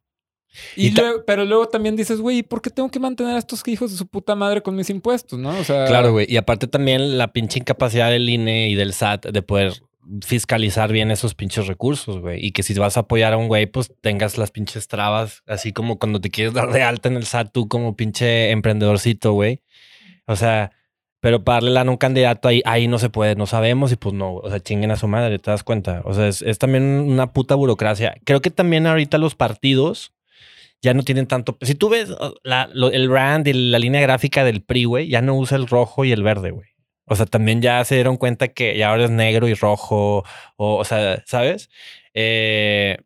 Y, Y ta- luego, pero luego también dices, güey, ¿y ¿por qué tengo que mantener a estos hijos de su puta madre con mis impuestos, no? O sea, Claro, güey. Y aparte también la pinche incapacidad del INE y del SAT de poder fiscalizar bien esos pinches recursos, güey. Y que si vas a apoyar a un güey, pues tengas las pinches trabas, así como cuando te quieres dar de alta en el SAT, tú como pinche emprendedorcito, güey. O sea, pero para darle lana a un candidato ahí, ahí no se puede, no sabemos y pues no, o sea, chinguen a su madre, ¿te das cuenta? O sea, es, es también una puta burocracia. Creo que también ahorita los partidos ya no tienen tanto. Si tú ves el brand y la línea gráfica del PRI, güey, ya no usa el rojo y el verde, güey. O sea, también ya se dieron cuenta que ya ahora es negro y rojo, o, o sea, ¿sabes? Eh,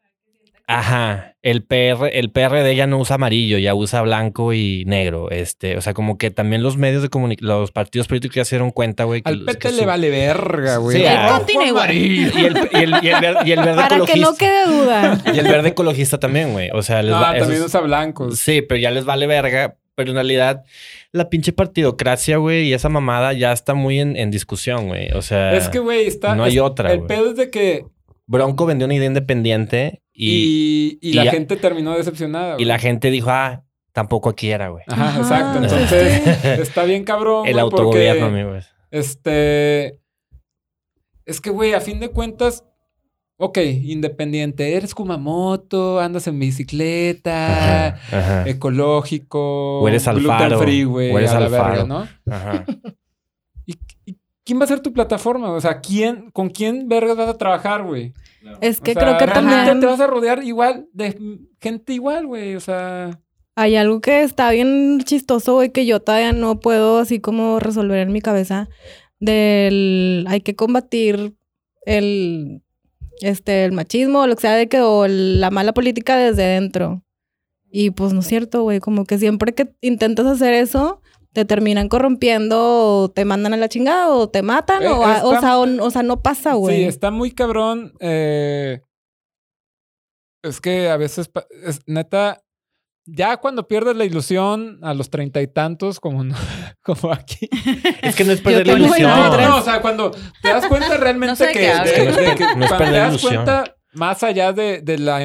ajá, el PR, el PRD ya no usa amarillo, ya usa blanco y negro. Este, o sea, como que también los medios de comunicación, los partidos políticos ya se dieron cuenta, güey. que- al que PT su- le vale verga, güey. Sí, ah. Amarillo. Y el, y el- y el ver- y el verde Para que ecologista. no quede duda. Y el verde ecologista también, güey. O sea, les No, va- esos- también usa blancos. Sí, pero ya les vale verga. Pero en realidad, la pinche partidocracia, güey, y esa mamada ya está muy en, en discusión, güey. O sea, Es que, güey, está. no hay es- otra, El pedo es de que. Bronco vendió una idea independiente y, Y, y, y la gente terminó decepcionada. y la gente dijo, ah, tampoco aquí era, güey. Ajá, Ajá, exacto. es Entonces, está bien cabrón. El güey, autogobierno, porque, amigos. Este. Es que, güey, a fin de cuentas. Ok, independiente. Eres Kumamoto, andas en bicicleta, Ajá, ajá, ecológico. O eres gluten Alfaro, free, güey. o eres a la Alfaro. verga, ¿no? ajá. ¿Y, y quién va a ser tu plataforma? O sea, ¿quién, ¿con quién vergas vas a trabajar, güey? Es que O sea, creo que también te vas a rodear igual de gente igual, güey. O sea, hay algo que está bien chistoso, güey, que yo todavía no puedo así como resolver en mi cabeza. Del hay que combatir el este el machismo o lo que sea de que o el- la mala política desde dentro. Y pues no es cierto, güey, como que siempre que intentas hacer eso te terminan corrompiendo o te mandan a la chingada o te matan Eh, o, o sea, o, o sea, no pasa, güey. sí, está muy cabrón. eh, es que a veces, es, neta, ya cuando pierdes la ilusión a los treinta y tantos, como, no- como aquí. Es que no es perder la ilusión. No, 23. no, o sea, cuando te das cuenta realmente No sé de que, de- que no es cuando perder te das ilusión. cuenta, más allá de, de la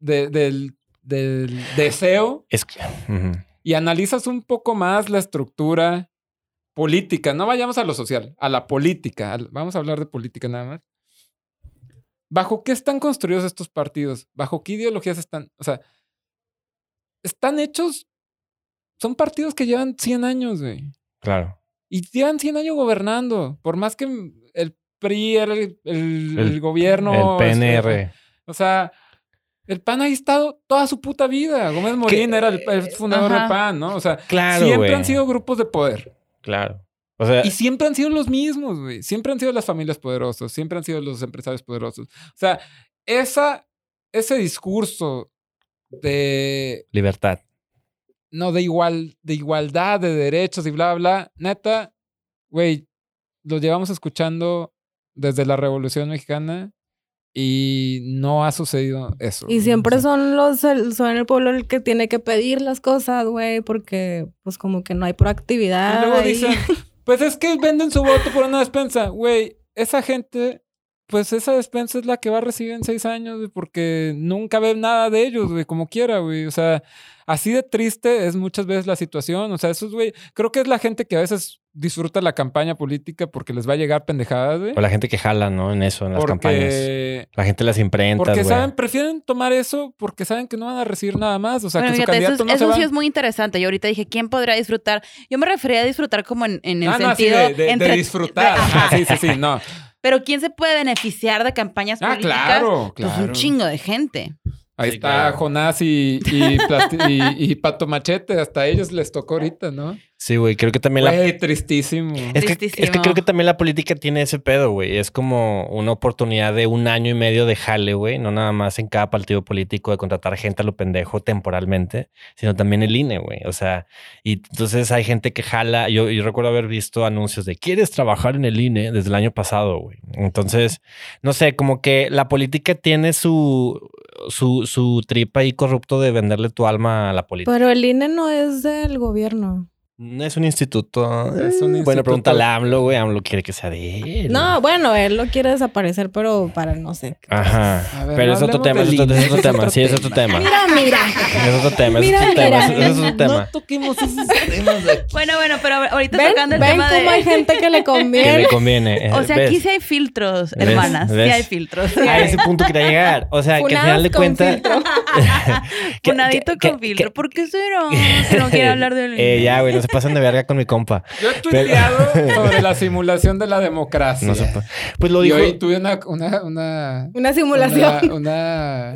del, del deseo, Es que. Y analizas un poco más la estructura política, no vayamos a lo social, a la política, vamos a hablar de política nada más. ¿Bajo qué están construidos estos partidos? ¿Bajo qué ideologías están? O sea, están hechos, son partidos que llevan 100 años, güey. claro. Y llevan 100 años gobernando, por más que el PRI era el, el- El- el gobierno. el este, PNR. o sea, el PAN ha estado toda su puta vida. Gómez Morín era el, el fundador Ajá. del PAN, ¿no? O sea, Claro, siempre han sido grupos de poder. Claro. O sea, Y siempre han sido los mismos, güey. Siempre han sido las familias poderosas, siempre han sido los empresarios poderosos. O sea, esa, ese discurso de, libertad. no, de, igual, de igualdad, de derechos y bla, bla, neta, güey, lo llevamos escuchando desde la Revolución Mexicana y no ha sucedido eso. Y siempre O sea, son los el- son el pueblo el que tiene que pedir las cosas, güey, porque pues como que no hay proactividad. Y luego ahí. dicen, pues es que venden su voto por una despensa. Güey, esa gente pues esa despensa es la que va a recibir en seis años, güey, porque nunca ve nada de ellos, güey, como quiera, güey. O sea, así de triste es muchas veces la situación. O sea, esos, güey, creo que es la gente que a veces disfruta la campaña política porque les va a llegar pendejadas, güey. O la gente que jala, ¿no? En eso, en las campañas. Porque, La gente las imprentas, porque güey. saben, prefieren tomar eso porque saben que no van a recibir nada más. O sea, Bueno, que su fíjate, eso, candidato es- no se eso va. sí es muy interesante. Yo ahorita dije, ¿quién podrá disfrutar? Yo me refería a disfrutar como en, en el Ah, no, así sentido... de, de- de entre- disfrutar. de- Ajá, sí, sí, sí, no. Pero ¿quién se puede beneficiar de campañas Ah, políticas? claro, Pues claro. un chingo de gente. Ahí Sí, está claro. Jonás y, y, y- y Pato Machete. Hasta a ellos les tocó ahorita, ¿no? Sí, güey. Creo que también la tristísimo. Es que, es Tristísimo. que creo que también la política tiene ese pedo, güey. Es como una oportunidad de un año y medio de jale, güey. No nada más en cada partido político de contratar gente a lo pendejo temporalmente, sino también el INE, güey. O sea, y entonces hay gente que jala. Yo, yo recuerdo haber visto anuncios de ¿quieres trabajar en el INE? desde el año pasado, güey. Entonces, no sé, como que la política tiene su, su, su tripa ahí corrupto de venderle tu alma a la política. Pero el INE no es del gobierno. No es un instituto. Es un Bueno, instituto. pregúntale a AMLO, güey. AMLO quiere que sea de él. No, bueno, él lo quiere desaparecer, pero para no sé. Ajá. A ver, Pero no es otro tema, es otro, es otro tema. es Sí, es otro otro tema. Mira, mira. Es otro tema, es Mira, otro tema. mira. es- es otro tema. toquemos esos temas de aquí. Bueno, bueno, pero ahorita ¿Ven, tocando el ven tema cómo de... hay gente que le Que conviene? le conviene. O sea, ¿Ves? aquí sí hay filtros, ¿Ves? hermanas. Sí ¿Ves? hay filtros. A ese punto quería llegar. O sea, que al final de Funadas con cuentas. filtro. que- Funadito que- con que- filtro. que- ¿Por qué será? Que no quiere hablar del... Eh, ya, güey, no se pasen de verga con mi compa. Yo he tuiteado sobre la simulación de la democracia. No se pa- Pues lo y dijo. hoy tuve una, una, una, Una simulación. Una, una,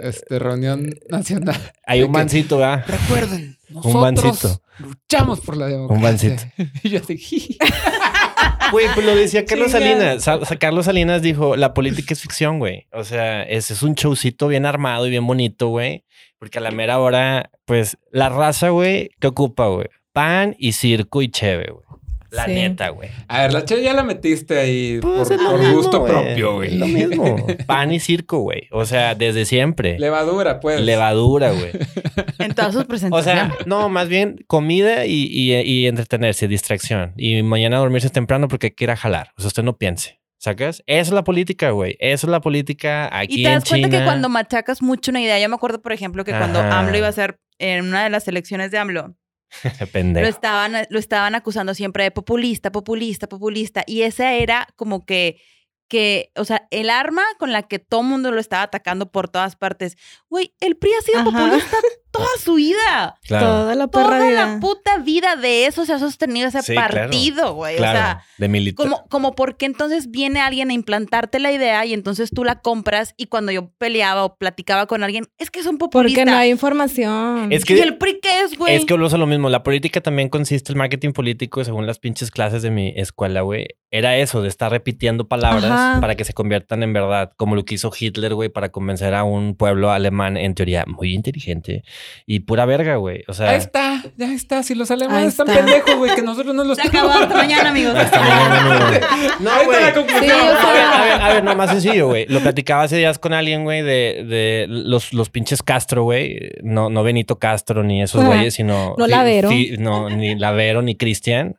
este, reunión nacional. Hay un mancito, ¿verdad? Recuerden, Un nosotros bancito. luchamos por la democracia. bancito. y yo dije, Güey, pues lo decía Carlos. Salinas. Sa- Carlos Salinas dijo, la política es ficción, güey. O sea, es, es un showcito bien armado y bien bonito, güey. Porque a la mera hora, pues, la raza, güey, ¿qué ocupa, güey? Pan y circo y cheve, güey. La Sí. neta, güey. a ver, la che ya la metiste ahí Pues por, mismo, gusto propio, güey. Lo mismo. Pan y circo, güey. O sea, desde siempre. Levadura, pues. Levadura, güey. En todas sus O presentaciones. sea, no, más bien comida y, y- y entretenerse, distracción. Y mañana dormirse temprano porque hay que ir a jalar. O sea, usted no piense. ¿Sacas? Esa es la política, güey. Esa es la política aquí Y te das en cuenta China. que cuando machacas mucho una idea, yo me acuerdo, por ejemplo, que cuando. AMLO iba a ser en una de las elecciones de AMLO, lo estaban, lo estaban acusando siempre de populista, populista, populista. Y esa era como que, que, o sea, el arma con la que todo mundo lo estaba atacando por todas partes. Güey, el PRI ha sido Ajá. populista toda su vida. Claro. Toda la Toda perra vida. la puta vida de eso se ha sostenido ese Sí, partido, güey. claro. O sea, de militar. como, como porque entonces viene alguien a implantarte la idea y entonces tú la compras y cuando yo peleaba o platicaba con alguien, es que son populistas. Porque no hay información. Es ¿Y que el PRI qué es, güey? Es que lo mismo. La política también consiste, el marketing político, según las pinches clases de mi escuela, güey. Era eso, de estar repitiendo palabras Ajá. para que se conviertan en verdad, como lo que hizo Hitler, güey, para convencer a un pueblo alemán, en teoría, muy inteligente y pura verga, güey. O sea, Ahí está, ya está. Si los alemanes están está. pendejos, güey, que nosotros no los Se acabó. Hasta mañana, amigos. Hasta mañana, amigo. No, Ahí está la conclusión. Sí, o A ver, a ver, a ver, no, más sencillo, güey. Lo platicaba hace días con alguien, güey, de, de los, los pinches Castro, güey. No, no Benito Castro ni esos güeyes, sino. No Fi- Lavero. Fi- no, ni Lavero ni Cristian.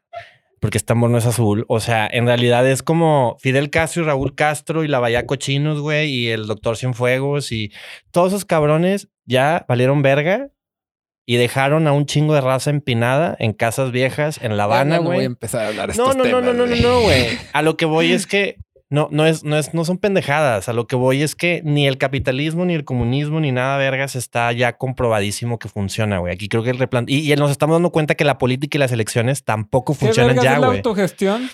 Porque este amor no es azul. O sea, en realidad es como Fidel Castro y Raúl Castro y la Bahía Cochinos, güey, y el Doctor Cienfuegos y todos esos cabrones ya valieron verga y dejaron a un chingo de raza empinada en casas viejas en La Habana, no, no voy a güey. empezar a hablar de No, estos no, no, temas, no, no, no, güey. no, güey. A lo que voy es que no, no es, no es, no son pendejadas. A lo que voy es que ni el capitalismo, ni el comunismo, ni nada vergas está ya comprobadísimo que funciona, güey. Aquí creo que el replan y, y nos estamos dando cuenta que la política y las elecciones tampoco ¿Qué funcionan vergas ya, güey. autogestión?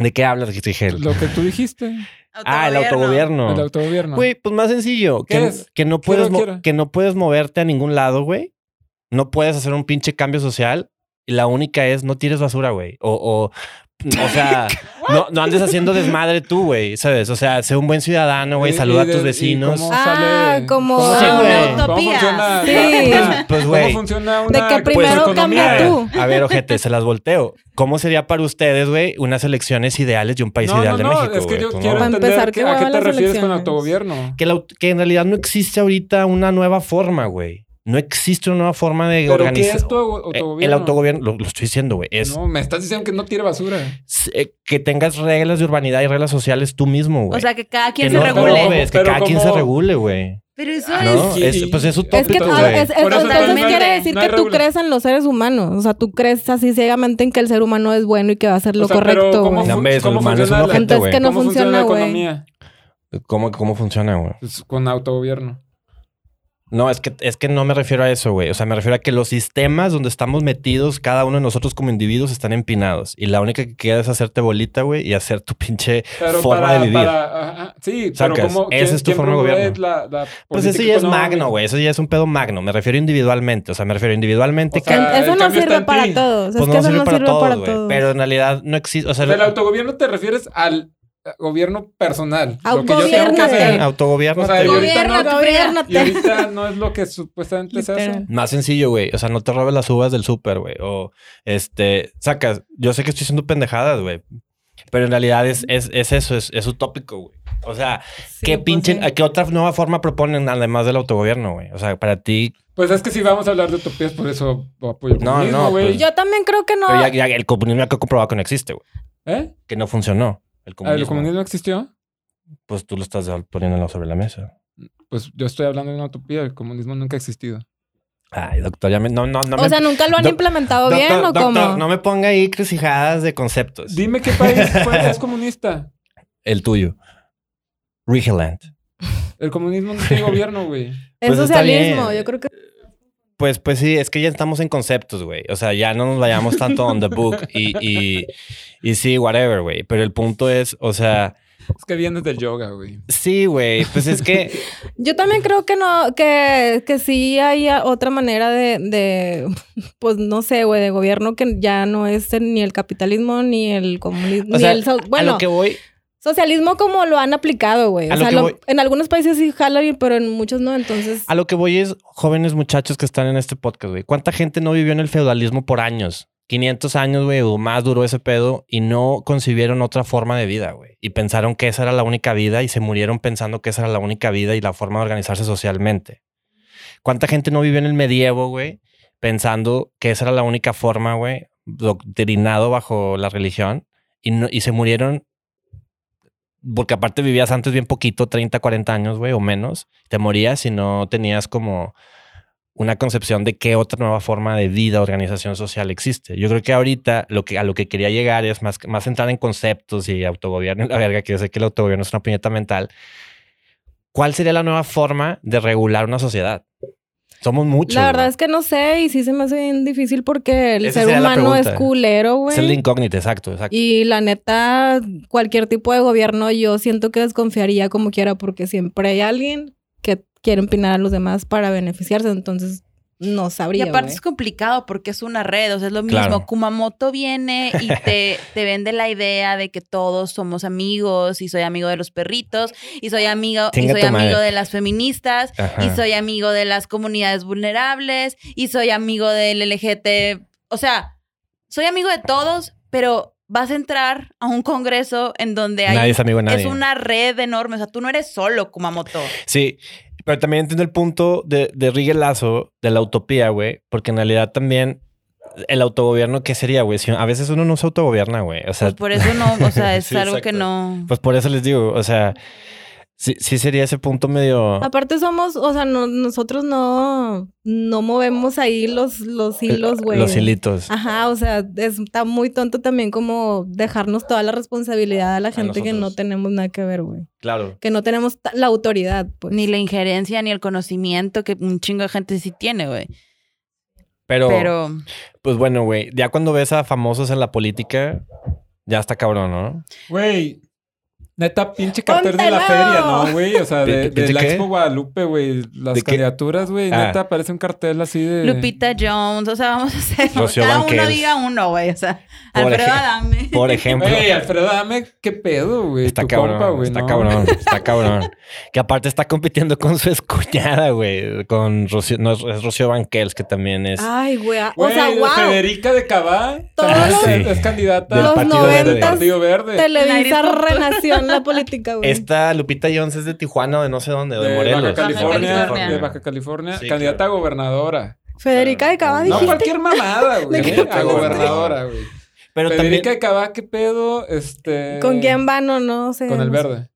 ¿De qué hablas, Rigel? Lo que tú dijiste. Ah, el autogobierno. El autogobierno. Güey, pues más sencillo. ¿Qué Que, es? que no puedes quiero. que no puedes moverte a ningún lado, güey. No puedes hacer un pinche cambio social. Y la única es no tires basura, güey. O, o, o sea, no, no andes haciendo desmadre tú, güey. ¿Sabes? O sea, sé un buen ciudadano, güey. Saluda y a tus vecinos. cómo Ah, sale- como- ¿Cómo, Sí. ¿Cómo Utopía. funciona? Sí. Pues, pues, güey. ¿Cómo funciona una... De que primero pues, cambia economía? tú. A ver, ojete, se las volteo. ¿Cómo sería para ustedes, güey, unas elecciones ideales de un país No, ideal no, de no, México? es que yo Pues, quiero. Para entender empezar, que- ¿qué a qué te refieres con autogobierno. que, la- que en realidad no existe ahorita una nueva forma, güey. No existe una nueva forma de ¿Pero qué organizar. es tu au- Eh, autogobierno? El autogobierno, lo, lo estoy diciendo, güey. Es No, me estás diciendo que no tire basura. eh, que tengas reglas de urbanidad y reglas sociales tú mismo, güey. O sea, que cada quien que se no regule. robes, que Pero cada quien se regule, güey. Pero eso ¿No? es... Sí. Es- pues es Es utópico, que Entonces, ah, güey. es- es- Por eso entonces totalmente. quiere decir no que tú crees en los seres humanos. O sea, tú crees así ciegamente en que el ser humano es bueno y que va a hacer lo O sea, correcto. ¿cómo güey. No, es Entonces, que no ¿Cómo funciona güey. economía? ¿Cómo, ¿Cómo funciona, güey? Pues, con autogobierno. No, es que, es que no me refiero a eso, güey. O sea, me refiero a que los sistemas donde estamos metidos, cada uno de nosotros como individuos, están empinados. Y la única que queda es hacerte bolita, güey, y hacer tu pinche Pero forma para, de vivir. para- ajá, sí, pero Sacas, ¿cómo, esa quién- es tu forma de gobierno. La, la Pues eso ya es magno, güey. Eso ya es un pedo magno. Me refiero individualmente. O sea, me refiero individualmente. O sea, eso no sirve para ti. todos. pues es no que eso sirve no para sirve todos, para güey. todos. Pero en realidad no existe. O sea, Del autogobierno te refieres al gobierno personal. Lo que yo tengo que hacer. autogobierno. O sea, y ahorita no- Gobiérnate, Gobiérnate. Y ahorita no es lo que supuestamente se hace. Más sencillo, güey. O sea, no te robes las uvas del súper, güey. O, este, sacas. Yo sé que estoy haciendo pendejadas, güey. Pero en realidad es, es, es eso, es, es utópico, güey. O sea, Sí, ¿qué pues, pinche, sí. qué otra nueva forma proponen además del autogobierno, güey? O sea, para ti, Pues es que si vamos a hablar de utopías, por eso apoyo el No, comunismo, no, güey. pues- Yo también creo que no. pero ya, ya el comunismo ya que he comprobado que no existe, güey. ¿Eh? Que no funcionó. El Ah, comunismo. ¿El comunismo existió? Pues tú lo estás poniendo sobre la mesa. Pues yo estoy hablando de una utopía. El comunismo nunca ha existido. Ay, doctor, ya me, no, no, no o me... sea, ¿nunca lo han implementado doctor, bien o doctor, cómo? no me ponga ahí crucijadas de conceptos. Dime qué país fue- es comunista. El tuyo. Rigeland. El comunismo no tiene gobierno, güey. Es Pues socialismo. Yo creo que Pues, pues sí, es que ya estamos en conceptos, güey. O sea, ya no nos vayamos tanto on the book y, y, y sí, whatever, güey. Pero el punto es, o sea, Es que vienes del yoga, güey. sí, güey. Pues es que Yo también creo que no, que, que sí hay otra manera de, de pues no sé, güey, de gobierno que ya no es ni el capitalismo ni el comunismo, O ni sea, el so- a bueno, lo que voy, socialismo como lo han aplicado, güey. O sea, que lo- voy- en algunos países sí jala bien, pero en muchos no, entonces a lo que voy es jóvenes muchachos que están en este podcast, güey. ¿Cuánta gente no vivió en el feudalismo por años? 500 años, güey, o más duró ese pedo y no concibieron otra forma de vida, güey. Y pensaron que esa era la única vida y se murieron pensando que esa era la única vida y la forma de organizarse socialmente. ¿Cuánta gente no vivió en el medievo, güey, pensando que esa era la única forma, güey, doctrinado bajo la religión y, no- y se murieron porque aparte vivías antes bien poquito, 30, 40 años, güey, o menos. Te morías y no tenías como una concepción de qué otra nueva forma de vida, organización social existe. Yo creo que ahorita lo que, a lo que quería llegar es más, más entrar en conceptos y autogobierno la verga, que yo sé que el autogobierno es una puñeta mental. ¿Cuál sería la nueva forma de regular una sociedad? Somos muchos. la verdad güey. es que no sé y sí se me hace bien difícil porque el Esa ser humano es culero, güey. Es el incógnito, exacto, exacto. Y la neta, cualquier tipo de gobierno, yo siento que desconfiaría como quiera, porque siempre hay alguien que quiere empinar a los demás para beneficiarse. Entonces, no Y sabría. aparte güey. es complicado porque es una red, o sea, es lo mismo. Claro. Kumamoto viene y te, te vende la idea de que todos somos amigos y soy amigo de los perritos y soy amigo y soy amigo madre. de las feministas Ajá. y soy amigo de las comunidades vulnerables y soy amigo del LGT, o sea, soy amigo de todos, pero vas a entrar a un congreso en donde hay Nadie es amigo de nadie. es una red enorme, o sea, tú no eres solo Kumamoto. Sí, pero también entiendo el punto de, de Rigel Lazo, de la utopía, güey, porque en realidad también el autogobierno, ¿qué sería, güey? Si a veces uno no se autogobierna, güey. O sea, Pues por eso no, o sea, es Sí, algo que no pues por eso les digo, o sea, sí, sí sería ese punto medio... Aparte somos, o sea, no, nosotros no, no movemos ahí los, los hilos, güey. Los hilitos. Ajá, o sea, es, está muy tonto también como dejarnos toda la responsabilidad a la gente que no tenemos nada que ver, güey. Claro. Que no tenemos la autoridad, pues. ni la injerencia ni el conocimiento que un chingo de gente sí tiene, güey. Pero, Pero pues bueno, güey, ya cuando ves a famosos en la política, ya está cabrón, ¿no? Güey. Neta, pinche cartel de la feria, ¿no, güey? O sea, de, ¿Pinche de la? Expo Guadalupe, güey. Las candidaturas, güey. Ah. Neta, parece un cartel así de... Lupita Jones, o sea, vamos a hacer. Rocío cada Banquels. uno diga uno, güey. O sea, Por Alfredo Adame. Por ejemplo. Güey, Alfredo, dame qué pedo, güey. Está Tu cabrón, compa, güey, está ¿no? cabrón, está cabrón. Que aparte está compitiendo con su escuñada, güey. Con Rocío, no, es es Rocío Banquels, que también es... Ay, güey. O sea, wow. Federica de Cabá. Todos también los- es, es candidata Del los Partido Partido Verde. Televisa Nairito. La política, güey. Esta Lupita Jones es de Tijuana o de no sé dónde, o de, de Morelos. Baja California, California. de Baja California, Sí, candidata claro. a gobernadora. Federica de Cava, No dijiste. cualquier mamada, güey. ¿De ¿eh? qué A gobernadora, güey. Pero Federica también, de Cava, ¿qué pedo? Este... ¿Con quién van o no? sé, Con el no sé. verde.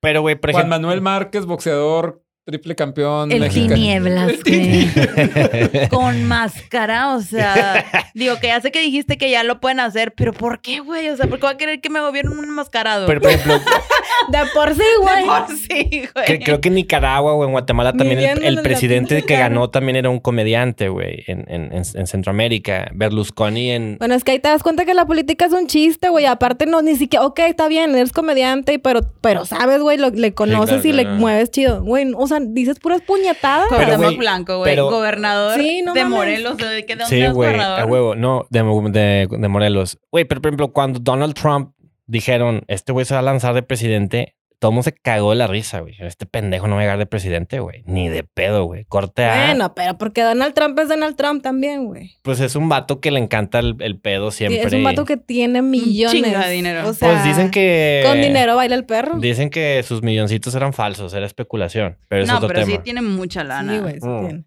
pero güey, por Juan ejemplo, Manuel Márquez, boxeador, triple campeón. El mexicano. tinieblas, güey. Con máscara, o sea, digo que ya sé que dijiste que ya lo pueden hacer, pero ¿por qué, güey? O sea, ¿por qué va a querer que me gobiernen un enmascarado? pero por ejemplo, De por sí, güey. Por sí, güey. cre- creo que en Nicaragua o en Guatemala también el, presidente que ganó también era un comediante, güey, en, en, en, en Centroamérica. Berlusconi en... Bueno, es que ahí te das cuenta que la política es un chiste, güey. Aparte, no, ni siquiera, ok, está bien, eres comediante, y pero, pero sabes, güey, lo- le conoces claro, y le mueves chido. Güey, o sea, dices puras puñetadas. Güey, Blanco, güey. pero- Gobernador Sí, no de mames. Morelos. ¿De, de dónde Sí, güey, gobernador? a huevo. No, de, de, de Morelos. Güey, pero por ejemplo, cuando Donald Trump dijeron, este güey se va a lanzar de presidente, todo el mundo se cagó de la risa, güey. Este pendejo no va a llegar de presidente, güey. Ni de pedo, güey. Corte A. Bueno, pero porque Donald Trump es Donald Trump también, güey. Pues es un vato que le encanta el, el pedo Sí, siempre. Es un vato que tiene millones. de dinero. O sea, Pues dicen que... Con dinero baila el perro. Dicen que sus milloncitos eran falsos, era especulación. Pero es no, otro pero tema. sí tiene mucha lana. Sí, güey, sí Mm. tiene.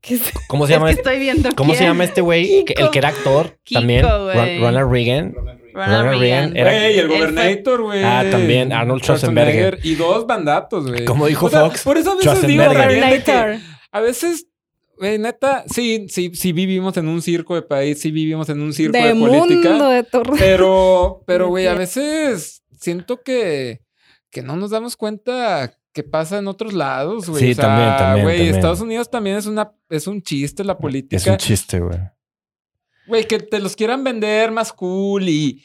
¿Qué es- ¿Cómo se Es llama que este? estoy viendo ¿Cómo se llama este güey? El que era actor Kiko, también. güey. Ron- Ronald Reagan. Ronald Ronald Reagan. Reagan era- Güey, el gobernator, güey. Ah, también, Arnold Schwarzenegger. Y dos mandatos, güey. Como dijo O sea, Fox, Por eso a veces digo que Gobernator. a veces, güey, neta, sí, sí, sí vivimos en un circo de país, sí vivimos en un circo de, De política. mundo, de. Pero, pero, güey, a veces siento que, que no nos damos cuenta que pasa en otros lados, güey. Sí, O sea, también, también, Güey, también. Estados Unidos también es una, es un chiste la política. Es un chiste, güey. Güey, que te los quieran vender más cool y.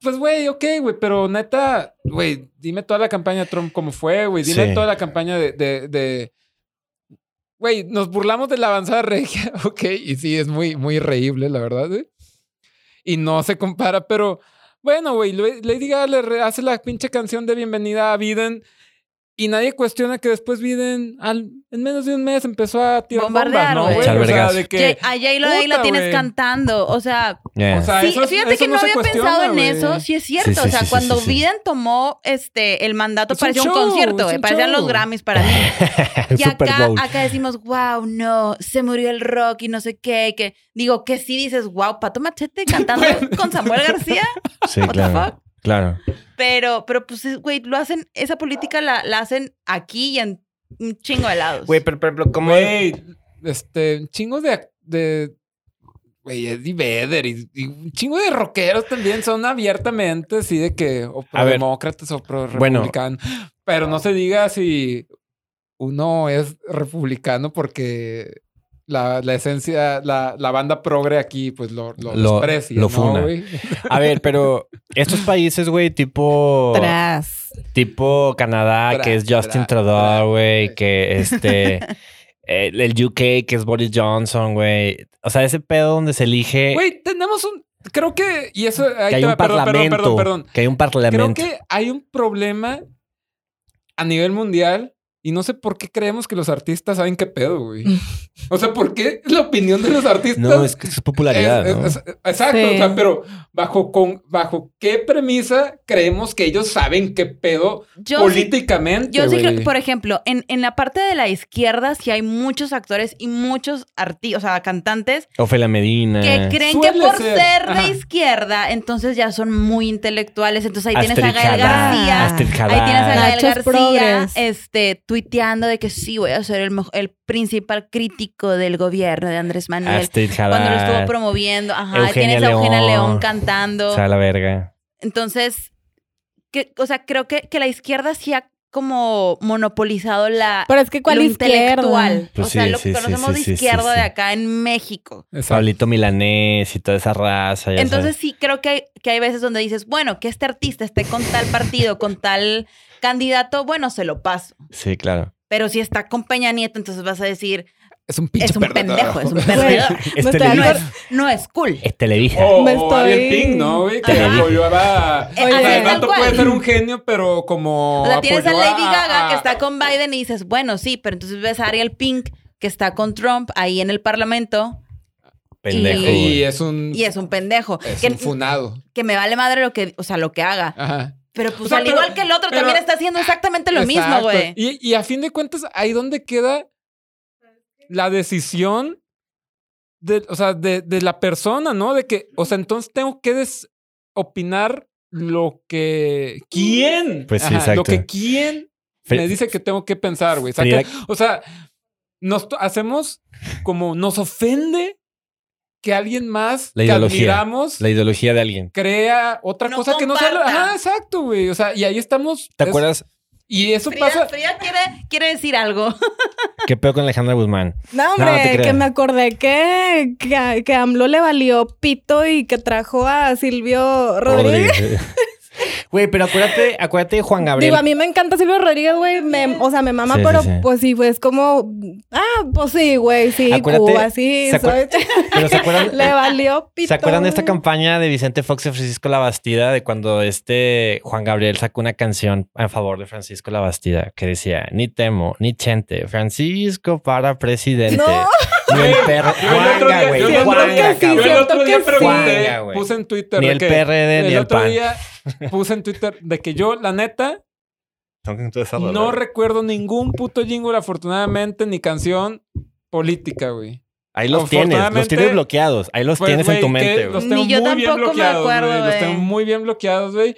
Pues, güey, ok, güey, pero neta, güey, dime toda la campaña de Trump cómo fue, güey. Dime Sí. toda la campaña de. de, de- Güey, nos burlamos de la avanzada regia, ok, y sí, es muy, muy reíble, la verdad, güey. Y no se compara, pero bueno, güey, Lady Gaga le hace la pinche canción de bienvenida a Biden y nadie cuestiona que después Biden, al, en menos de un mes, empezó a tirar Bombardear, bombas, ¿no, güey. O sea, de que... A J-Lo ahí la tienes cantando. O sea, Yeah. O sea, sí, eso es- fíjate eso que no, había cuestiona, pensado en eso. Sí es cierto. Sí, o sea, sí, sí, cuando sí, sí. Biden tomó este el mandato, Es un parecía un, show, concierto, un Parecían show. los Grammys para mí. Y acá, acá decimos, wow, no, se murió el rock y no sé qué. Que digo que sí dices, wow, Pato Machete cantando con Samuel García. Sí, What the claro. fuck? Claro. Pero, pero pues, es- güey, lo hacen, esa política la, la hacen aquí y en un chingo de lados. Güey, pero por ejemplo, ¿cómo? Güey, este, un chingo de. de Güey, Eddie Vedder y, y un chingo de rockeros también son abiertamente así de que o ver. demócratas o pro Bueno. republicanos. Pero no se diga si uno es republicano porque la, la esencia, la, la banda progre aquí, pues lo, lo, Lo- desprecia, lo ¿no, funa. A ver, pero estos países, güey, tipo. Tras. Tipo Canadá, que es Justin tra- Trudeau, güey, que este. el, el UK, que es Boris Johnson, güey. O sea, ese pedo donde se elige Güey, tenemos un. Creo que. Y eso. ahí que hay te un va, perdón, perdón, parlamento. perdón, perdón. Que hay un Creo parlamento. que hay un problema a nivel mundial y no sé por qué creemos que los artistas saben qué pedo, güey. O sea, ¿por qué la opinión de los artistas? No, es que es popularidad, es- ¿no? es- es- exacto, Sí. o sea, pero bajo, con, bajo qué premisa creemos que ellos saben qué pedo Yo sí- políticamente, Yo sí güey? creo que, por ejemplo, en, en la parte de la izquierda sí hay muchos actores y muchos artistas, o sea, cantantes Ofelia Medina. que creen Suele que por ser. ser, Ajá. de izquierda, entonces ya son muy intelectuales. Entonces ahí tienes a Gael García. Astrid Ahí tienes a. Gael Nachos García, progres. este, tuiteando de que sí voy a ser el, el principal crítico del gobierno de Andrés Manuel. Cuando lo estuvo promoviendo, ajá, Eugenia tienes a Eugenia León. León cantando. O sea, la verga. Entonces, que, o sea, creo que, que la izquierda sí ha como monopolizado la Pero es que ¿cuál lo intelectual. Pues o sea, lo sí, que sí, conocemos sí, de izquierda sí, de acá en México. Exacto. Pablito Milanés y toda esa raza. ya Entonces sabes. sí creo que hay, que hay veces donde dices, bueno, que este artista esté con tal partido, con tal candidato, bueno, se lo paso. Sí, claro. Pero si está con Peña Nieto, entonces vas a decir, Es un pinche es un perdedor. pendejo, es un perdedor. Es Me estoy No Televisa. es, no es cool. Es Televisa. O, Me o Ariel Pink, ¿no, güey? Que Televisa. apoyaba... Eh, o sea, así el tal vato cual. puede ser un genio, pero como O sea, tienes a apoyó Lady Gaga que a- está con Biden y dices, bueno, sí, pero entonces ves a Ariel Pink que está con Trump ahí en el Parlamento. pendejo. Y- güey. Es un, Y es un pendejo. es que, un funado. que me vale madre lo que, o sea, lo que haga. Ajá. Pero pues O sea, al pero- igual que el otro pero- también está haciendo exactamente lo mismo, Exacto. güey. Y, y a fin de cuentas, ahí donde queda la decisión de, o sea, de, de la persona, ¿no? De que, o sea, entonces tengo que des- opinar lo que quién, Pues sí, Ajá, lo exacto. que quién me dice que tengo que pensar, güey. O sea, nos to- hacemos como nos ofende que alguien más La que ideología. admiramos La ideología de alguien. crea otra No cosa que no sea. Ajá, exacto, güey. O sea, y ahí estamos. ¿Te es- acuerdas Y eso Frida, pasa. Frida quiere, quiere decir algo. qué peor con Alejandra Guzmán? No, hombre, no que me acordé que, que, que AMLO le valió pito y que trajo a Silvio Rodríguez. Rodríguez. Güey, pero acuérdate, acuérdate de Juan Gabriel. Digo, a mí me encanta Silvio Rodríguez, güey. me- O sea, me mama, Sí, sí, pero sí. pues sí, pues como. Ah, pues sí, güey, sí, Acuérdate, Cuba, sí. ¿se acuer- soy- Pero ¿se acuerdan? Le valió pito. ¿Se acuerdan de esta campaña de Vicente Fox y Francisco Labastida de cuando este Juan Gabriel sacó una canción a favor de Francisco Labastida que decía ni temo ni chente Francisco para presidente No. Ni el perro Yo el otro Juanga día- güey yo Juanga, que sí, yo el otro día que sí. pregunté, Juanga, puse en Twitter Ni el que- PRD ni el el otro PAN. día puse en Twitter de que yo, la neta, no recuerdo ningún puto jingle, afortunadamente, ni canción política, güey. Ahí los tienes, los tienes bloqueados, ahí los Pues, tienes en tu que mente, Los güey. tengo Ni yo muy bien tampoco me bloqueados, acuerdo, güey. Los tengo muy bien bloqueados, güey.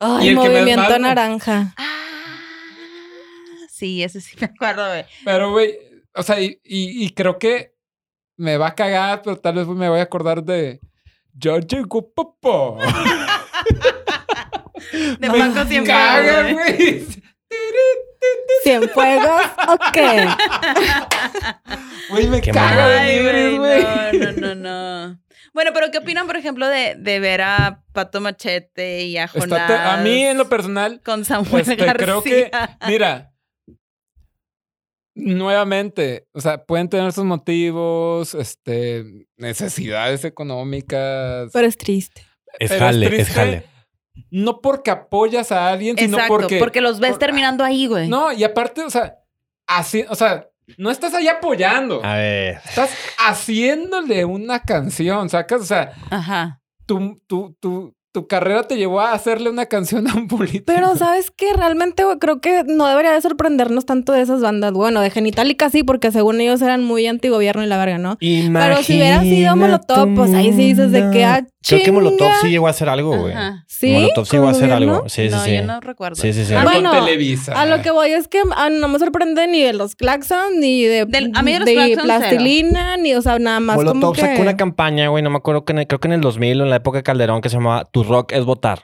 Ay, Y el que me movimiento más- naranja. Ah, sí, ese sí me acuerdo, güey. Pero, güey, o sea, y, y- y creo que me va a cagar, pero tal vez me voy a acordar de... Llegó papá. De Paco siempre. caga, güey. güey. Cienfuegos, ok. Güey, me Qué caga de güey, no, no, no, no. Bueno, pero ¿qué opinan, por ejemplo, de, de ver a Pato Machete y a Jonás? a mí, en lo personal, Con Samuel este, García. creo que, mira, nuevamente, o sea, pueden tener sus motivos, este, necesidades económicas. Pero es triste. Es pero jale, es triste, jale. No porque apoyas a alguien, sino porque... porque, los ves por- terminando ahí, güey. No, y aparte, o sea, así, o sea, no estás ahí apoyando. A ver, Estás haciéndole una canción, ¿sacas? O sea, Ajá. tu, tu, tu, tu carrera te llevó a hacerle una canción a un político. Pero, ¿sabes qué? Realmente güey, creo que no debería de sorprendernos tanto de esas bandas. Bueno, de Genitalica sí, porque según ellos eran muy antigobierno y la verga, ¿no? Pero si hubiera sido Molotov, pues ahí sí dices de que, ah, Creo que Molotov sí llegó a hacer algo, güey. Ajá. ¿Sí? Molotov sí llegó a ¿Con hacer gobierno? algo. Sí, sí, no, sí. yo no recuerdo. Sí, sí, sí. Ah, Bueno, Televisa. A lo que voy es que ah, no me sorprende ni de los Claxon, ni de, Del- a mí de los Claxon, plastilina, ni, o sea, nada más como Molotov que... sacó una campaña, güey, no me acuerdo, que en el- creo que en el 2000 o en la época de Calderón, que se llamaba Tu Rock es votar.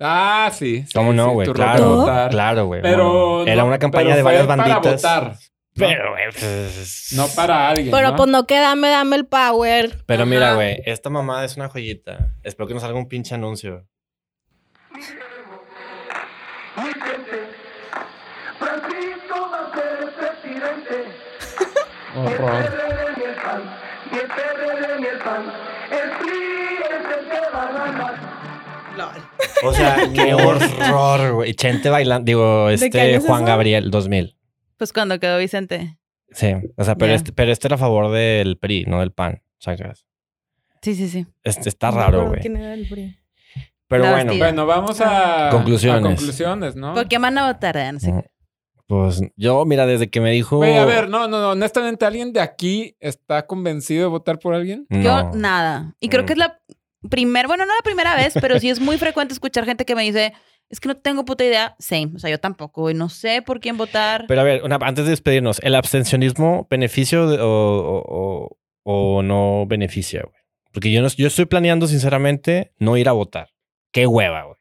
Ah, sí. sí, ¿Cómo no, güey? claro, claro, güey. Pero. Era una campaña pero de varias para banditas. votar, Pero, güey, pues, no para alguien. Pero ¿no? pues no que dame, dame el power. Pero Ajá. mira, güey, esta mamada es una joyita. Espero que nos salga un pinche anuncio. Francisco va a ser presidente. Horror. O sea, qué horror, güey. Chente bailando, digo, este Juan eso? Gabriel, 2000. Pues cuando quedó Vicente. Sí, o sea, pero, este, pero este era a favor del PRI, no del PAN. ¿Sacas? Sí, sí, sí. Este está raro, güey. quién era el PRI. Pero La bueno. Bueno, vamos a Conclusiones. a conclusiones, ¿no? ¿Por qué van a votar? No sé. pues yo, mira, desde que me dijo. Güey, a ver, no, no, no. Honestamente, ¿alguien de aquí está convencido de votar por alguien? Yo nada. Y creo Mm. que es la primera, bueno, no la primera vez, pero sí es muy frecuente escuchar gente que me dice, es que no tengo puta idea. Same. O sea, yo tampoco, güey. No sé por quién votar. Pero a ver, una- antes de despedirnos, ¿el abstencionismo beneficio de- o, o- o- o no beneficia, güey? Porque yo, no, yo estoy planeando, sinceramente, no ir a votar. Qué hueva, güey.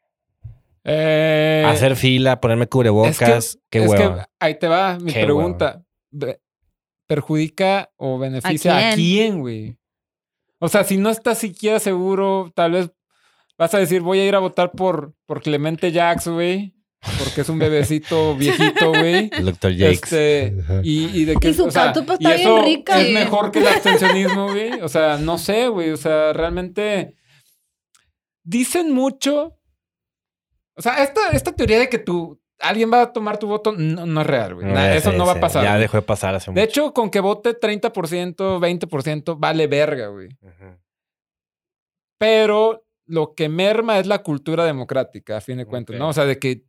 Eh, Hacer fila, ponerme cubrebocas, qué es hueva. que ahí te va mi Qué pregunta. ¿Perjudica o beneficia a quién, güey? O sea, si no estás siquiera seguro, tal vez vas a decir, voy a ir a votar por, por Clemente Jax, güey. Porque es un bebecito viejito, güey. El doctor Jakes. Este, y, y de que, Y su o sea, pues, y está bien eso rica. Es mejor que el abstencionismo, güey. O sea, no sé, güey. O sea, realmente dicen mucho. O sea, esta, esta teoría de que tu, alguien va a tomar tu voto, no, no es real, güey. No, Na- ya Eso sé, no va a pasar. Ya güey. dejó de pasar hace De mucho. hecho, con que vote 30%, 20%, vale verga, güey. Ujú. Pero lo que merma es la cultura democrática, a fin de cuentas, Ok. ¿no? O sea, de que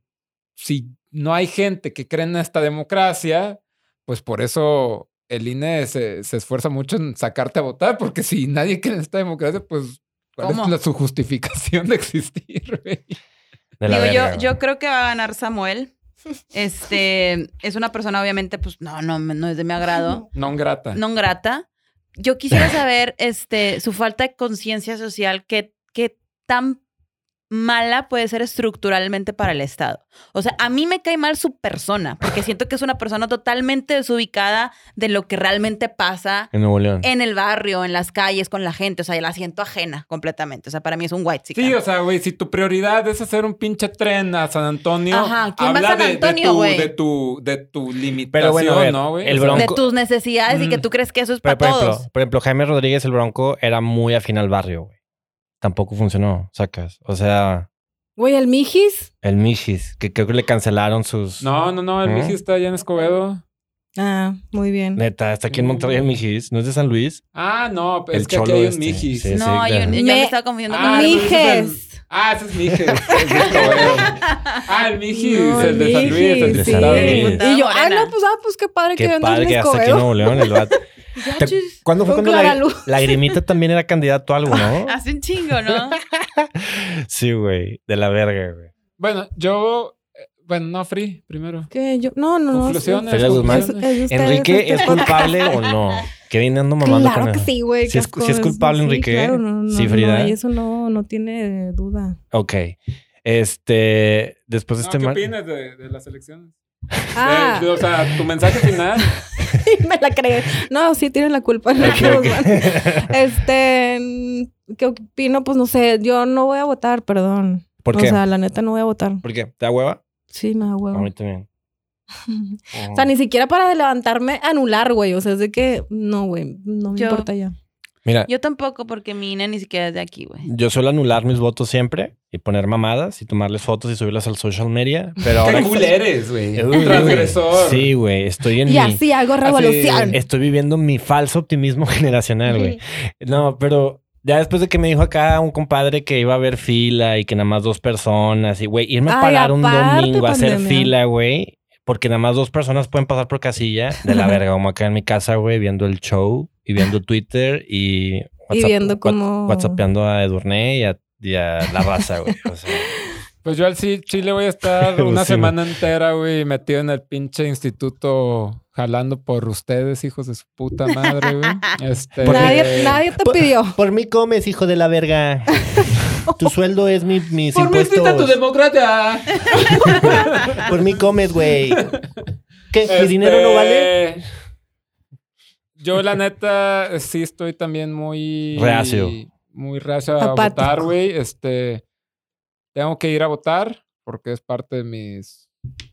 si no hay gente que cree en esta democracia, pues por eso el INE se, se esfuerza mucho en sacarte a votar, porque si nadie cree en esta democracia, pues ¿cuál ¿Cómo? es la- su justificación de existir, güey? De la Digo, verga, yo, yo creo que va a ganar Samuel. Este es una persona, obviamente, pues no, no, no es de mi agrado. Non grata. no grata. Yo quisiera saber este, su falta de conciencia social, qué, qué tan mala puede ser estructuralmente para el Estado. O sea, a mí me cae mal su persona, porque siento que es una persona totalmente desubicada de lo que realmente pasa En Nuevo León. en el barrio, en las calles, con la gente. O sea, la siento ajena completamente. O sea, para mí es un white Sí, o sea, güey, si tu prioridad es hacer un pinche tren a San Antonio, Ajá, ¿quién va a habla de- tu, de tu de tu limitación, Pero bueno, a ver, ¿no, güey? el Bronco- de tus necesidades y que Mm. tú crees que eso es Pero, para por todos. ejemplo, por ejemplo, Jaime Rodríguez, el Bronco, era muy afín al barrio, güey. Tampoco funcionó, sacas. O sea, Güey, el Mijis. el Mijis, que creo que le cancelaron sus... No, no, no, el ¿No? Miji está allá en Escobedo. Ah, muy bien. Neta, está aquí en Monterrey el Mijis. ¿No es de San Luis? Ah, no, El es que aquí cholo hay un este, Mijis. sí. no, yo, claro. yo Me- me estaba confundiendo Ah, con no, mi ese es el- Mijes. Ah, ese es Mijis. es de Escobedo. ah, el Mijis, No, el de San Luis, el Mijis, de sí. San Luis. Y yo, ah, no, pues, ah, pues qué padre que Qué andas padre en que hasta aquí en. Nuevo León el vato. Ya, ¿Te- chis. ¿Cuándo fue Con cuando la. Lagrimita también era candidato a algo, no? Hace un chingo, ¿no? sí, güey. De la verga, güey. Bueno, yo... eh, Bueno, no, Free, primero. Que yo, no, no, no. Conclusiones. Feria Guzmán. Es- es de ustedes, ¿Enrique es culpable o no? Que viene ando mamando Claro con que sí, güey. Qué es- culpable, sí, Enrique, claro, no, no, Sí, Frida. No, y eso no, no tiene duda. Ok. Este, después de No, este ¿Qué opinas de, de las elecciones? Ah, De- de- o sea, tu mensaje final. me la creí. No, sí tiene la culpa. Este, ¿qué opino? Pues no sé, yo no voy a votar, perdón. ¿Por O qué? sea, la neta no voy a votar. ¿Por qué? ¿Te da hueva? Sí, me da A huevo. mí también. O sea, ni siquiera para levantarme anular, güey. O sea, es de que no, güey, no me Yo- importa ya. Mira, Yo tampoco, porque mi INE ni siquiera es de aquí, güey. yo suelo anular mis votos siempre y poner mamadas y tomarles fotos y subirlas al social media. Pero ahora. Qué cool eres, güey. Uy, Transgresor. Sí, güey. Estoy en Y mi. así hago revolución. Estoy viviendo mi falso optimismo generacional, güey. No, pero ya después de que me dijo acá un compadre que iba a haber fila y que nada más dos personas y, güey, irme a Ay, pagar un domingo a hacer fila, güey, porque nada más dos personas pueden pasar por casilla de la verga, como acá en mi casa, güey, viendo el show y viendo Twitter y, Y viendo cómo- whatsappeando a Edurne y a, y a la raza, güey. O sea, Pues yo al sí- Chile voy a estar una Sí, semana entera, güey, metido en el pinche instituto jalando por ustedes, hijos de su puta madre, güey. Este, Nadie, nadie te pidió. por mí comes, hijo de la verga. Tu sueldo es mi, mis Por mí impuestos. existe tu democracia. Por mí comes, güey. ¿Qué? ¿Mi Este, dinero no vale? Yo, la neta, sí estoy también muy... Reacio. Muy reacio a Apático. votar, güey. Este... Tengo que ir a votar porque es parte de mis...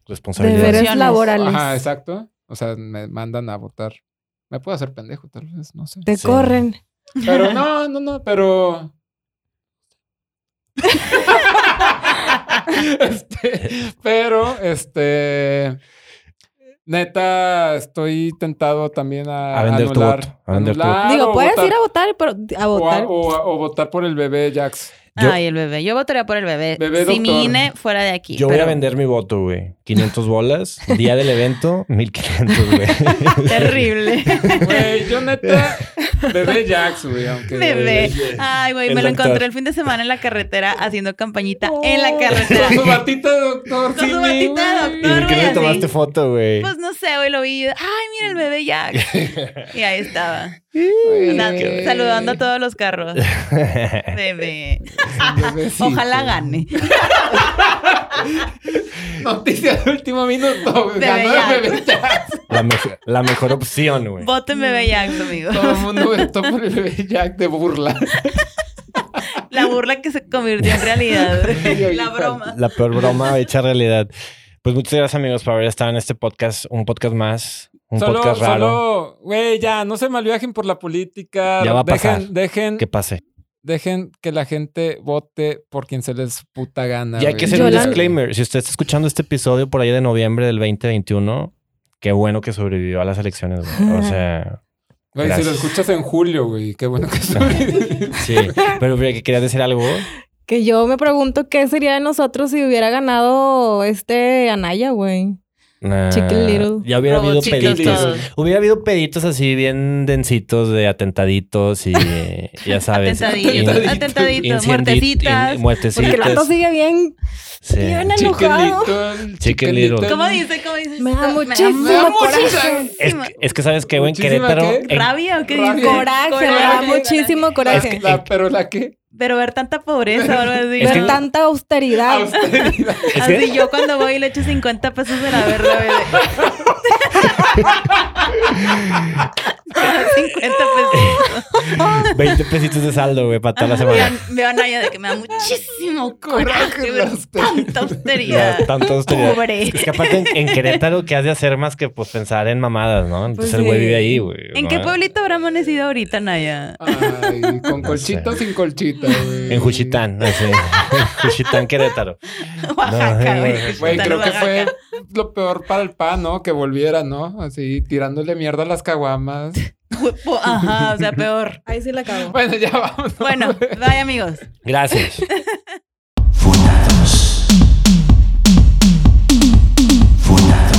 Responsabilidad. Deberes laborales. Ajá, exacto. O sea, me mandan a votar. Me puedo hacer pendejo, tal vez, no sé. Te Sí. corren. Pero no, no, no, pero. este, pero, este. Neta, estoy tentado también a, A vender tu anular, voto, a vender tu anular Digo, puedes votar- ir a votar, pero a o, a- votar. o a- o votar por el bebé Jax. Yo- Ay, el bebé. Yo votaría por el bebé. Bebé si mi doctor. INE fuera de aquí. Yo voy a vender mi voto, güey. 500 bolas. Día del evento, 1500, güey. Terrible. Güey, yo neta, bebé Jax, güey, aunque. Bebé. Ay, güey, me lo doctor. encontré el fin de semana en la carretera haciendo campañita en la Con carretera. su batita de doctor, Con su batita de güey. ¿Y doctor. por qué le tomaste foto, güey? Pues no sé, güey, lo vi. Ay, mira el bebé Jack. y ahí estaba. Saludando a todos los carros. Bebé. Ojalá gane. Noticia de último minuto. güey. Bebé Ganó Jax. el bebé Jax. la, mej- la mejor opción, güey. Voten bebé Jack, amigo. Todo el mundo votó por el bebé Jack de burla. La burla que se convirtió en realidad. La broma. La peor broma hecha realidad. Pues muchas gracias, amigos, por haber estado en este podcast. Un podcast más. Un solo, podcast raro. solo, güey, ya, no se malviajen por la política. Ya va a dejen, pasar. Dejen, Que pase. dejen que la gente vote por quien se les puta gana. Y hay que hacer Yo un la- disclaimer. Si usted está escuchando este episodio por ahí de noviembre del 2021, qué bueno que sobrevivió a las elecciones, güey. O sea, Güey, si lo escuchas en julio, güey, qué bueno que soy. sí. Pero que querías decir algo. Que yo me pregunto qué sería de nosotros si hubiera ganado este Anaya, güey. Nah, Chicken Little. Ya hubiera habido Chicken peditos. Little. Hubiera habido peditos así bien densitos de atentaditos y ya sabes. Atentaditos, in- atentaditos, muertecitas. in- Porque el muertecitas. sigue bien, Sí. bien Chicken enojado. Little. Chicken Little. ¿Cómo dice? ¿Cómo dice? Me da Me muchísimo coraje. Es, que- es que sabes que, güey, en Querétaro. qué? ¿Rabia o qué Rabia. Coraje, me da Coraje. muchísimo coraje. La- pero la que. Pero ver tanta pobreza o así. Ver que- tanta austeridad. Austeridad. que- Así yo cuando voy y le echo 50 pesos de la verde. güey. 50 pesos. 20 pesitos de saldo, güey, para toda la semana. veo a Naya de que me da muchísimo Coraje, austeridad. tanta austeridad. Ya, tanta austeridad. Pobre. Es que aparte en, en Querétaro, ¿qué has de hacer más que pues pensar en mamadas, no? Entonces Pues el güey sí. vive ahí, güey. ¿En ¿no? qué pueblito habrá amanecido ahorita, Naya? Ay, con colchita o sin colchita, güey. En Juchitán, así. Juchitán, Querétaro. Oaxaca, No, güey. Güey, creo que fue lo peor para el pan, ¿no? Que volviera, ¿no? Así tirándole mierda a las caguamas. Ajá, o sea, peor. Ahí sí la cago. Bueno, ya vamos. Bueno, bye amigos. Gracias. Fundados. Fundados.